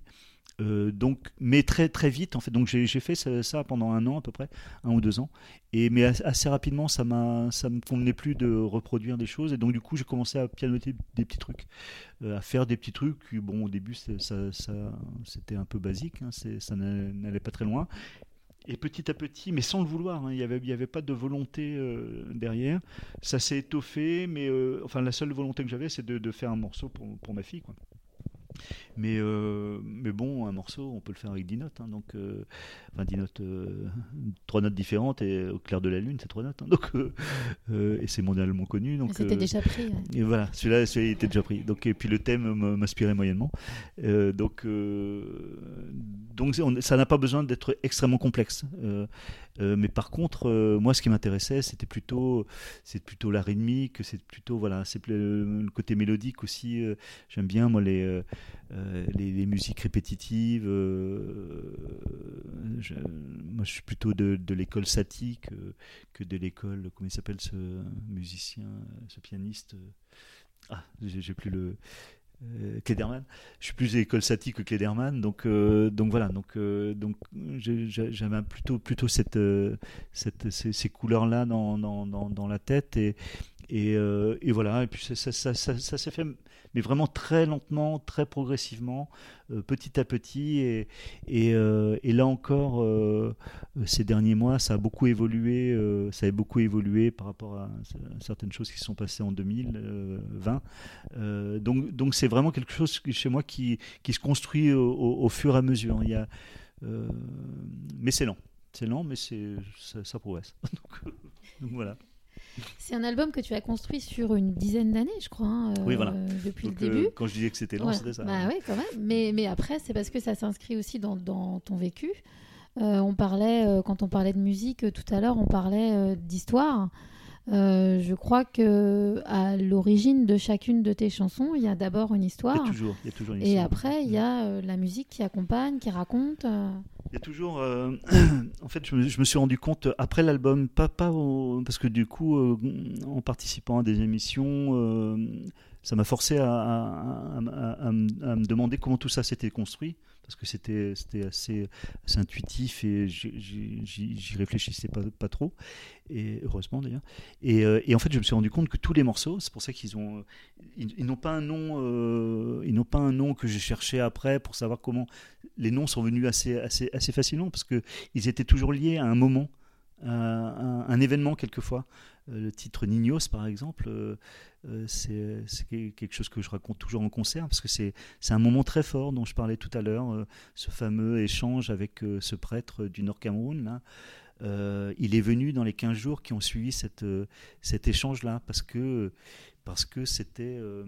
Euh, donc, mais très très vite en fait. Donc j'ai fait ça, ça pendant un an à peu près, un ou deux ans. Et mais as- assez rapidement, ça m'a, ça me convenait plus de reproduire des choses. Et donc du coup, j'ai commencé à pianoter des petits trucs, euh, à faire des petits trucs. Bon, au début, ça, ça, c'était un peu basique. hein, ça n'a- n'allait pas très loin. Et petit à petit, mais sans le vouloir, hein, il n'y avait, y avait pas de volonté euh, derrière. Ça s'est étoffé, mais enfin la seule volonté que j'avais, c'est de, de faire un morceau pour, pour ma fille. Quoi. Mais, euh, mais bon, un morceau, on peut le faire avec 10 notes. hein, donc, euh, enfin, 10 notes, euh, trois notes différentes, et au clair de la lune, c'est trois notes. hein, donc, euh, euh, et c'est mondialement connu. Donc, C'était déjà pris. ouais. et voilà, celui-là, celui-là était déjà pris. Donc, et puis le thème m'inspirait moyennement. Donc, donc on- ça n'a pas besoin d'être extrêmement complexe. Euh, euh, mais par contre, euh, moi, ce qui m'intéressait, c'était plutôt, c'est plutôt la rythmique, c'est plutôt voilà, c'est plus le, côté mélodique aussi. euh, J'aime bien moi les, euh, euh, les, musiques répétitives. euh, moi, je suis plutôt de, de l'école satique euh, que de l'école. Comment il s'appelle ce musicien, ce pianiste euh, Ah, j'ai plus le. Euh, Klederman. Je suis plus de l'école satique que Klederman, donc euh, donc voilà, donc euh, donc j'avais plutôt plutôt cette, euh, cette ces, ces couleurs là dans, dans, dans, dans la tête et Et, euh, et voilà, et puis ça, s'est fait, mais vraiment très lentement, très progressivement, euh, petit à petit. Et, euh, là encore, ces derniers mois, ça a beaucoup évolué. ça a beaucoup évolué par rapport à certaines choses qui se sont passées en 2020. Euh, donc, donc c'est vraiment quelque chose chez moi qui, se construit au, fur et à mesure. Mais c'est lent. C'est lent, mais ça, ça progresse. [LAUGHS] donc voilà. C'est un album que tu as construit sur une dizaine d'années, je crois, hein, Oui, voilà. euh, depuis Donc, le euh, début. quand je disais que c'était Voilà. c'était ça. Bah oui, quand même. Mais, mais après, c'est parce que ça s'inscrit aussi dans, dans ton vécu. Euh, on parlait, quand on parlait de musique tout à l'heure, on parlait d'histoire. Euh, je crois que à l'origine de chacune de tes chansons, il y a d'abord une Il y histoire. a toujours, il y a toujours une Et histoire. après, il y a euh, la musique qui accompagne, qui raconte. euh. Il y a toujours. [CLEARS THROAT] en fait, je me, je me suis rendu compte après l'album, pas, pas au- parce que du coup, en participant à des émissions, ça m'a forcé à, à- à- à me- à me demander comment tout ça s'était construit. Parce que c'était assez, assez intuitif et j'y- réfléchissais pas, pas trop. Et heureusement d'ailleurs. Et, euh, et en fait, je me suis rendu compte que tous les morceaux, c'est pour ça qu'ils ont. Ils, n'ont pas un nom. euh, ils n'ont pas un nom que j'ai cherché après pour savoir comment les noms sont venus assez, assez, assez facilement parce que ils étaient toujours liés à un moment, un, un événement quelquefois. Euh, le titre Nignos, par exemple, euh, euh, c'est quelque chose que je raconte toujours en concert parce que c'est un moment très fort dont je parlais tout à l'heure, euh, ce fameux échange avec euh, ce prêtre du Nord Cameroun. Là. Euh, il est venu dans les 15 jours qui ont suivi euh, cet échange-là parce que parce que c'était euh,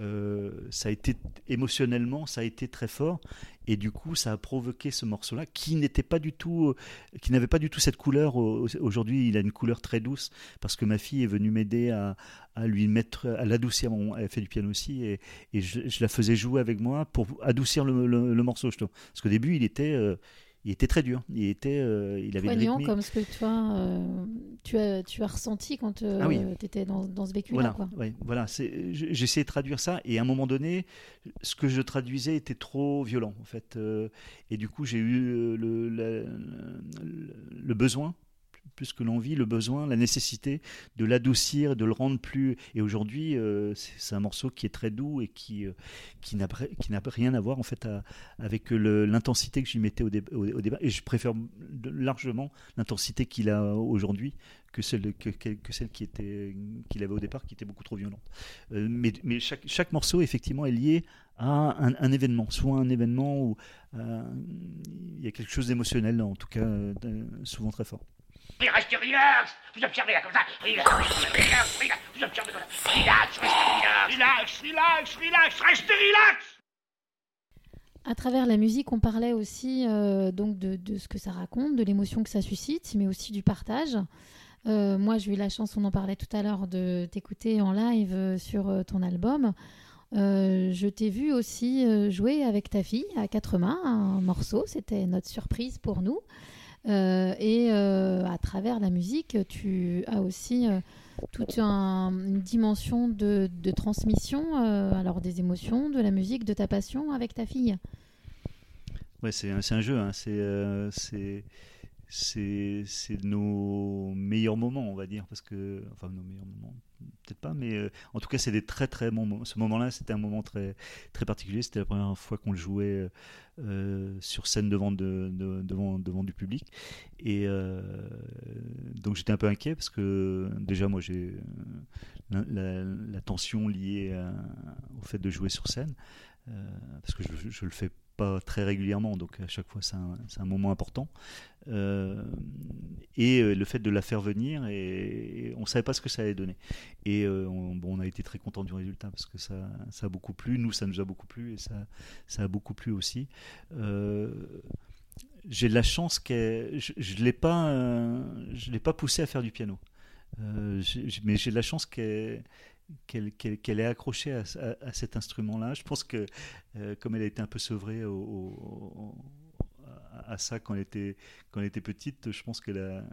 euh, ça a été émotionnellement ça a été très fort et du coup ça a provoqué ce morceau là qui n'était pas du tout euh, qui n'avait pas du tout cette couleur. Au- aujourd'hui il a une couleur très douce parce que ma fille est venue m'aider à, lui mettre à l'adoucir. Elle fait du piano aussi et, je, la faisais jouer avec moi pour adoucir le, morceau parce qu'au début il était euh, il était très dur il était euh, il avait une Poignant rythmique comme ce que toi, euh, tu, as, tu as ressenti quand tu Ah oui. étais dans, dans ce vécu-là. Voilà, ouais, voilà. J'essayais de traduire ça, et à un moment donné, ce que je traduisais était trop violent, en fait. euh, et du coup, j'ai eu euh, le- le besoin, plus que l'envie, le besoin, la nécessité de l'adoucir, de le rendre plus. Et aujourd'hui, euh, c'est un morceau qui est très doux et qui, euh, qui n'a rien à voir, en fait, avec l'intensité que j'y mettais au, dé- au- débat. Et je préfère largement l'intensité qu'il a aujourd'hui que celle, que, celle qui était qu'il avait au départ, qui était beaucoup trop violente. Euh, mais mais chaque, chaque morceau, effectivement, est lié à un, événement, soit un événement où il y a quelque chose d'émotionnel, en tout cas, souvent très fort. Restez relax. Vous observez là comme ça. Relax, relax, relax Vous observez comme ça. Relax, restez relax Relax, relax, relax. Restez relax. À travers la musique, on parlait aussi euh, donc de, de ce que ça raconte, de l'émotion que ça suscite, mais aussi du partage. Euh, moi, j'ai eu la chance, on en parlait tout à l'heure, de t'écouter en live euh, sur ton album. Euh, je t'ai vu aussi jouer avec ta fille à quatre mains un morceau. C'était notre surprise pour nous. Euh, et euh, à travers la musique, tu as aussi euh, toute un- une dimension de, transmission, alors des émotions, de la musique, de ta passion avec ta fille. Ouais, c'est un, jeu, hein, c'est c'est nos meilleurs moments, on va dire, parce que enfin nos meilleurs moments, peut-être pas, mais euh, en tout cas c'est des très très bons moments. Ce moment-là, c'était un moment très très particulier. C'était la première fois qu'on le jouait euh, sur scène devant de, de- devant devant du public, et euh, donc j'étais un peu inquiet parce que déjà moi j'ai la, tension liée au fait de jouer sur scène, parce que je, je le fais pas très régulièrement, donc à chaque fois c'est un, un moment important. Euh, et euh, le fait de la faire venir, et, on savait pas ce que ça allait donner. Et euh, on, bon, on a été très content du résultat parce que ça, ça a beaucoup plu, nous ça nous a beaucoup plu et ça, ça a beaucoup plu aussi. J'ai de la chance qu'elle, je, je l'ai pas, l'ai pas poussé à faire du piano, mais j'ai de la chance qu'elle qu'elle est accrochée à, à- à cet instrument-là. Je pense que euh, comme elle a été un peu sevrée au- à ça quand elle était, quand elle était petite. Je pense qu'elle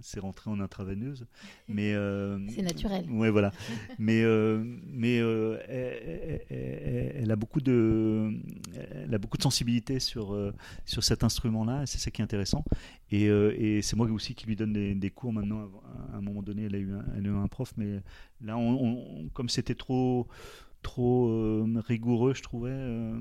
s'est rentrée en intraveineuse. [LAUGHS] Mais, euh, C'est naturel. Ouais, voilà. [LAUGHS] mais euh, mais euh, elle, elle- elle- elle a beaucoup de, elle a beaucoup de sensibilité sur, sur cet instrument-là. C'est ça qui est intéressant. Et, et c'est moi aussi qui lui donne des, des cours maintenant. À un moment donné, elle a eu un, elle a eu un prof, mais là, on- on- comme c'était trop trop euh, rigoureux, je trouvais. euh,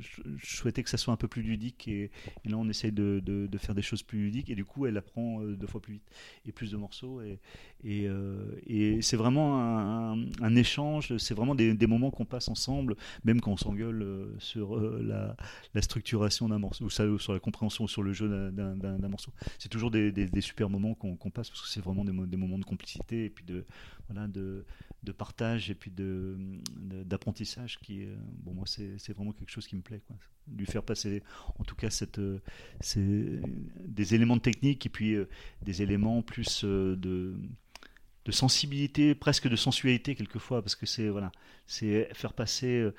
je, souhaitais que ça soit un peu plus ludique et, là on essaye de, de- faire des choses plus ludiques et du coup elle apprend euh, deux fois plus vite et plus de morceaux et, et, c'est vraiment un, un- échange, c'est vraiment des, moments qu'on passe ensemble, même quand on s'engueule sur la, la structuration d'un morceau ou sur la compréhension ou sur le jeu d'un- morceau. C'est toujours des, des- super moments qu'on passe parce que c'est vraiment des, mo- des moments de complicité et puis de, voilà, de, de partage et puis de- d'apprentissage qui euh, bon moi c'est vraiment quelque chose qui me plaît quoi lui faire passer en tout cas cette euh, des éléments de technique et puis euh, des éléments plus de de sensibilité presque de sensualité quelquefois parce que c'est voilà faire passer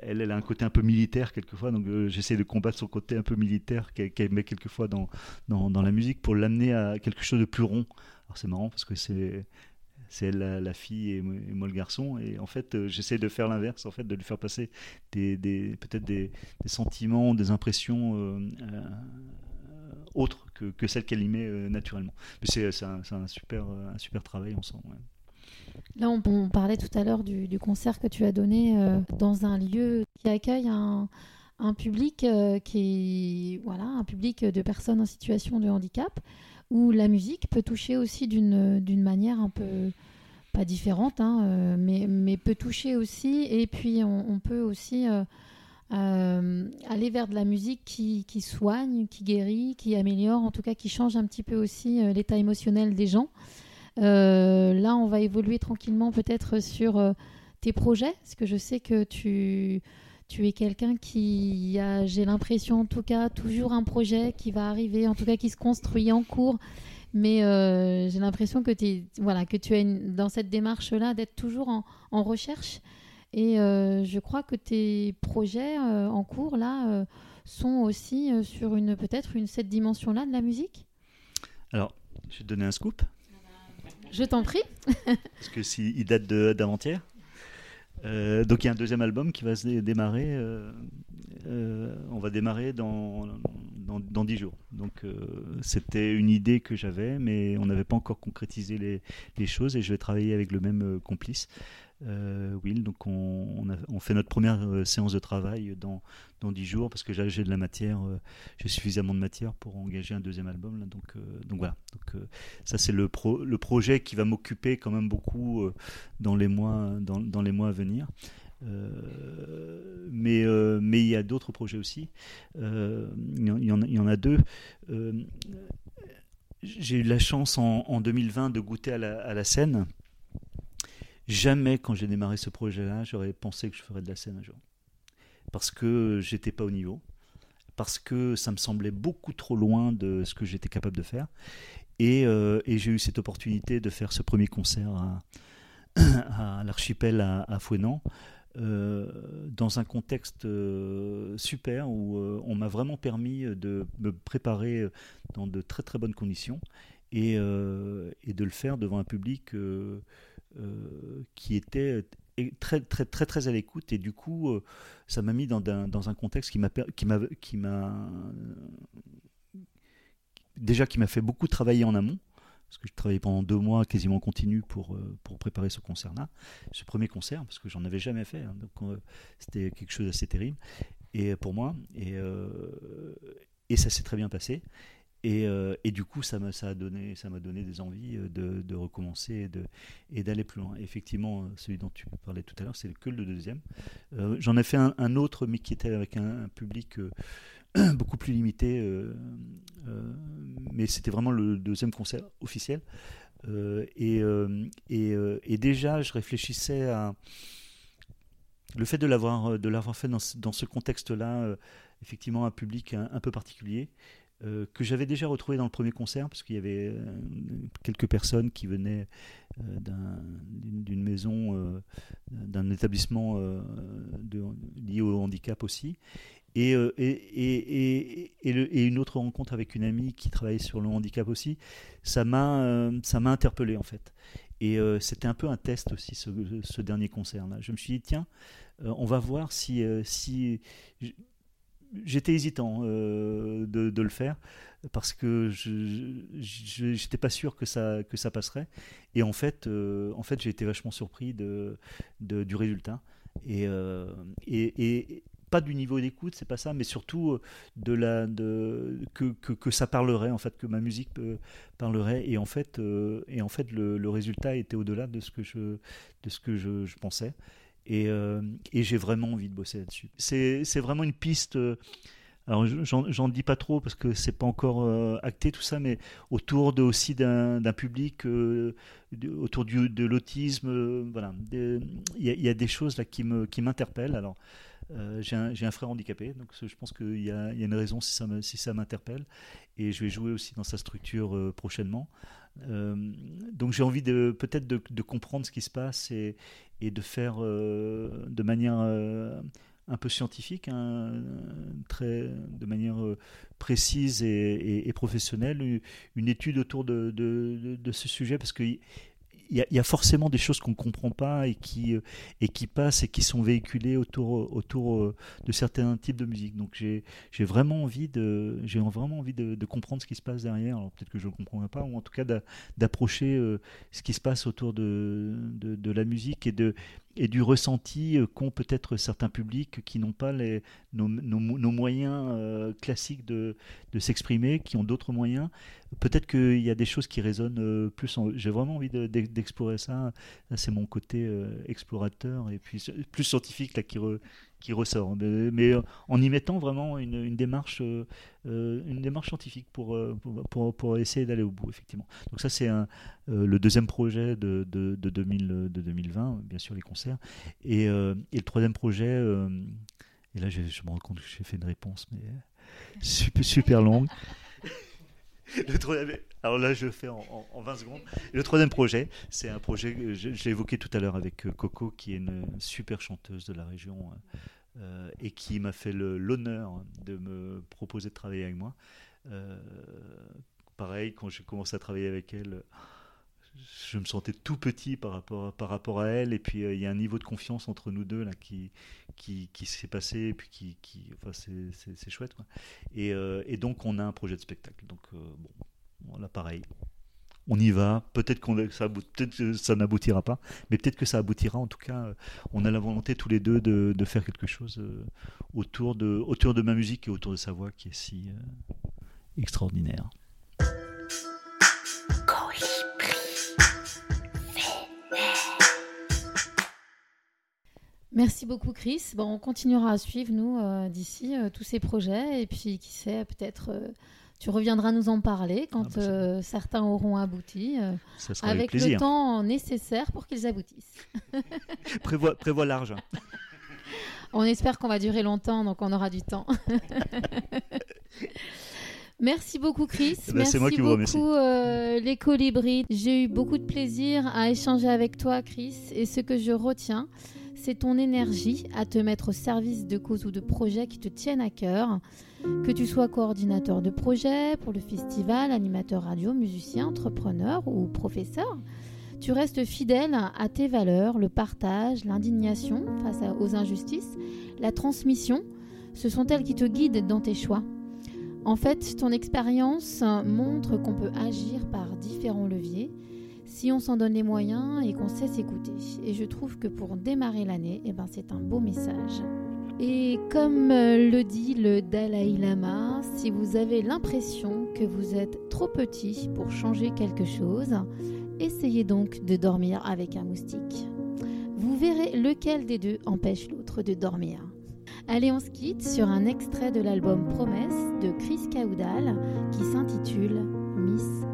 elle, elle a un côté un peu militaire quelquefois, donc j'essaie de combattre son côté un peu militaire qu'elle qu'elle met quelquefois dans, dans, dans la musique pour l'amener à quelque chose de plus rond. Alors c'est marrant parce que c'est c'est la, la fille et moi, le garçon. Et en fait euh, j'essaie de faire l'inverse en fait de lui faire passer des, des peut-être des, sentiments des impressions euh, euh, autres que, que celles qu'elle y met naturellement. Mais c'est un, un super un super travail ensemble. Là, on, parlait tout à l'heure du, du concert que tu as donné dans un lieu qui accueille un, un public qui voilà, un public de personnes en situation de handicap, où la musique peut toucher aussi d'une manière un peu pas différente, hein, euh, mais, peut toucher aussi. Et puis, on, peut aussi euh, euh, aller vers de la musique qui, soigne, qui guérit, qui améliore, en tout cas qui change un petit peu aussi l'état émotionnel des gens. Là, on va évoluer tranquillement peut-être sur tes projets, parce que je sais que tu, tu es quelqu'un qui a, j'ai l'impression en tout cas, toujours un projet qui va arriver, en tout cas qui se construit en cours. Mais euh, j'ai l'impression que, t'es- voilà, que tu es dans cette démarche-là d'être toujours en, en recherche. Et euh, je crois que tes projets euh, en cours, là, sont aussi sur une peut-être une, cette dimension-là de la musique. alors je vais te donner un scoop Je t'en prie. parce que si, il date de- d'avant-hier. Euh, donc il y a un deuxième album qui va se dé- démarrer. euh, euh, on va démarrer dans dans, dans 10 jours. Donc c'était une idée que j'avais, mais on n'avait pas encore concrétisé les, choses et je vais travailler avec le même complice, euh, Will. Donc on, fait notre première euh, séance de travail dans dans 10 jours parce que j'ai de la matière, euh, j'ai suffisamment de matière pour engager un deuxième album. Euh, donc voilà. Ça c'est le pro, le projet qui va m'occuper quand même beaucoup dans les mois à venir. Mais il y a d'autres projets aussi. Il y en- a- deux. J'ai eu la chance en, en 2020 de goûter à la scène. Jamais quand j'ai démarré ce projet-là, j'aurais pensé que je ferais de la scène un jour. Parce que j'étais pas au niveau. Parce que ça me semblait beaucoup trop loin de ce que j'étais capable de faire. Et, euh, j'ai eu cette opportunité de faire ce premier concert à, [CLEARS THROAT] l'archipel à, à Fouenan, euh, dans un contexte euh, super où on m'a vraiment permis de me préparer dans de très très bonnes conditions et, de le faire devant un public qui était très très très très à l'écoute. Et du coup euh, ça m'a mis dans, un- dans un contexte qui m'a qui m'a qui m'a déjà qui m'a fait beaucoup travailler en amont parce que je travaillais pendant deux mois quasiment en continu pour, euh, pour préparer ce concert-là, ce premier concert, parce que j'en avais jamais fait, hein, donc euh, c'était quelque chose d'assez terrible. Et pour moi, et, euh, et ça s'est très bien passé. Et, euh, et du coup, ça m'a donné, des envies euh, de, recommencer et d'aller plus loin. Effectivement, euh, celui dont tu parlais tout à l'heure, c'est que le deuxième. J'en ai fait un, autre, mais qui était avec un, public [CLEARS THROAT] beaucoup plus limité, mais c'était vraiment le deuxième concert officiel. Et, déjà, je réfléchissais à le fait de l'avoir fait dans ce, contexte-là, effectivement, un public un peu particulier. Euh, que j'avais déjà retrouvé dans le premier concert, parce qu'il y avait euh, quelques personnes qui venaient euh, d'un- d'une maison, d'un établissement lié au handicap aussi. Et, une autre rencontre avec une amie qui travaille sur le handicap aussi, ça m'a m'a interpellé en fait. Et c'était un peu un test aussi ce, dernier concert-là. Je me suis dit, tiens, on va voir si... si J'étais hésitant euh, de, le faire parce que je n'étais pas sûr que ça, que ça passerait. Et en fait, euh, en fait j'ai été vachement surpris de, de- du résultat. Et, euh, et, et pas du niveau d'écoute, c'est pas ça, mais surtout de la, de, que, que, que ça parlerait, en fait, que ma musique parlerait. Et en fait, et en fait le, le résultat était au-delà de ce que je, de ce que je, je pensais. Et, euh, et j'ai vraiment envie de bosser là-dessus. C'est vraiment une piste. euh, alors j'en dis pas trop parce que c'est pas encore euh, acté tout ça, mais autour aussi d'un public, autour du, de l'autisme, voilà. Il y, a- des choses là qui m'interpellent. Alors j'ai un, frère handicapé, donc je pense qu'il y a, une raison si ça m'interpelle. Et je vais jouer aussi dans sa structure prochainement. Euh, donc j'ai envie de peut-être de, comprendre ce qui se passe et, de faire euh, de manière euh, un peu scientifique, hein, très, de manière précise et, professionnelle, une- étude autour de, ce sujet, parce qu'il il y, y a forcément des choses qu'on ne comprend pas et qui, euh, et qui passent et qui sont véhiculées autour, autour euh, de certains types de musique. Donc j'ai vraiment envie de, vraiment envie de, comprendre ce qui se passe derrière. Alors peut-être que je ne comprendrai pas, ou en tout cas d'a- d'approcher euh, ce qui se passe autour de, de, de la musique et, de, et du ressenti euh, qu'ont peut-être certains publics qui n'ont pas nos, moyens euh, classiques de, s'exprimer, qui ont d'autres moyens. Peut-être qu'il y a des choses qui résonnent euh, plus. J'ai vraiment envie de- d'ex- d'explorer ça. C'est mon côté explorateur et puis plus scientifique là, qui, re- qui ressort. Mais, euh, en y mettant vraiment une, démarche, euh, euh, une démarche scientifique pour, pour, essayer d'aller au bout, effectivement. Donc ça, c'est le deuxième projet de, de, de, 2000, de 2020, bien sûr, les concerts. Et, et le troisième projet, et là, je, je me rends compte que j'ai fait une réponse, mais [LAUGHS] super longue. Le troisième- alors là, je fais en, en- en 20 secondes. Le troisième projet, c'est un projet que j'ai évoqué tout à l'heure avec euh, Coco, qui est une super chanteuse de la région euh, euh, et qui m'a fait l'honneur de me proposer de travailler avec moi. Euh, pareil, quand j'ai commencé à travailler avec elle, je me sentais tout petit par rapport, par rapport à elle. Et puis, euh, il y a un niveau de confiance entre nous deux là, qui, qui, qui s'est passé. Et puis, qui, qui, enfin, c'est- chouette. Et, euh, et donc, on a un projet de spectacle. Donc, euh, bon, voilà, pareil. On y va. Peut-être qu'on ça, que ça n'aboutira pas, mais peut-être que ça aboutira. En tout cas, euh, on a la volonté tous les deux de, de faire quelque chose autour, de, autour de ma musique et autour de sa voix qui est si extraordinaire. Merci beaucoup Chris. Bon, on continuera à suivre nous euh, d'ici euh, tous ces projets et puis qui sait peut-être euh, tu reviendras nous en parler quand Ah, bah, certains auront abouti avec avec le temps nécessaire pour qu'ils aboutissent. [LAUGHS] Prévois, prévois large. On espère qu'on va durer longtemps donc on aura du temps. [LAUGHS] Merci beaucoup Chris. Eh ben, Merci moi qui vous remercie. beaucoup euh, les colibris. J'ai eu beaucoup de plaisir à échanger avec toi Chris et ce que je retiens, c'est ton énergie à te mettre au service de causes ou de projets qui te tiennent à cœur. Que tu sois coordinateur de projet pour le festival, animateur radio, musicien, entrepreneur ou professeur, tu restes fidèle à tes valeurs, le partage, l'indignation face aux injustices, la transmission. Ce sont elles qui te guident dans tes choix. En fait, ton expérience montre qu'on peut agir par différents leviers si on s'en donne les moyens et qu'on sait s'écouter. Et je trouve que pour démarrer l'année, eh ben, c'est un beau message. Et comme euh, le dit le Dalai Lama, si vous avez l'impression que vous êtes trop petit pour changer quelque chose, essayez donc de dormir avec un moustique. Vous verrez lequel des deux empêche l'autre de dormir. Allez, on se quitte sur un extrait de l'album Promesse de Chris Caudal qui s'intitule Miss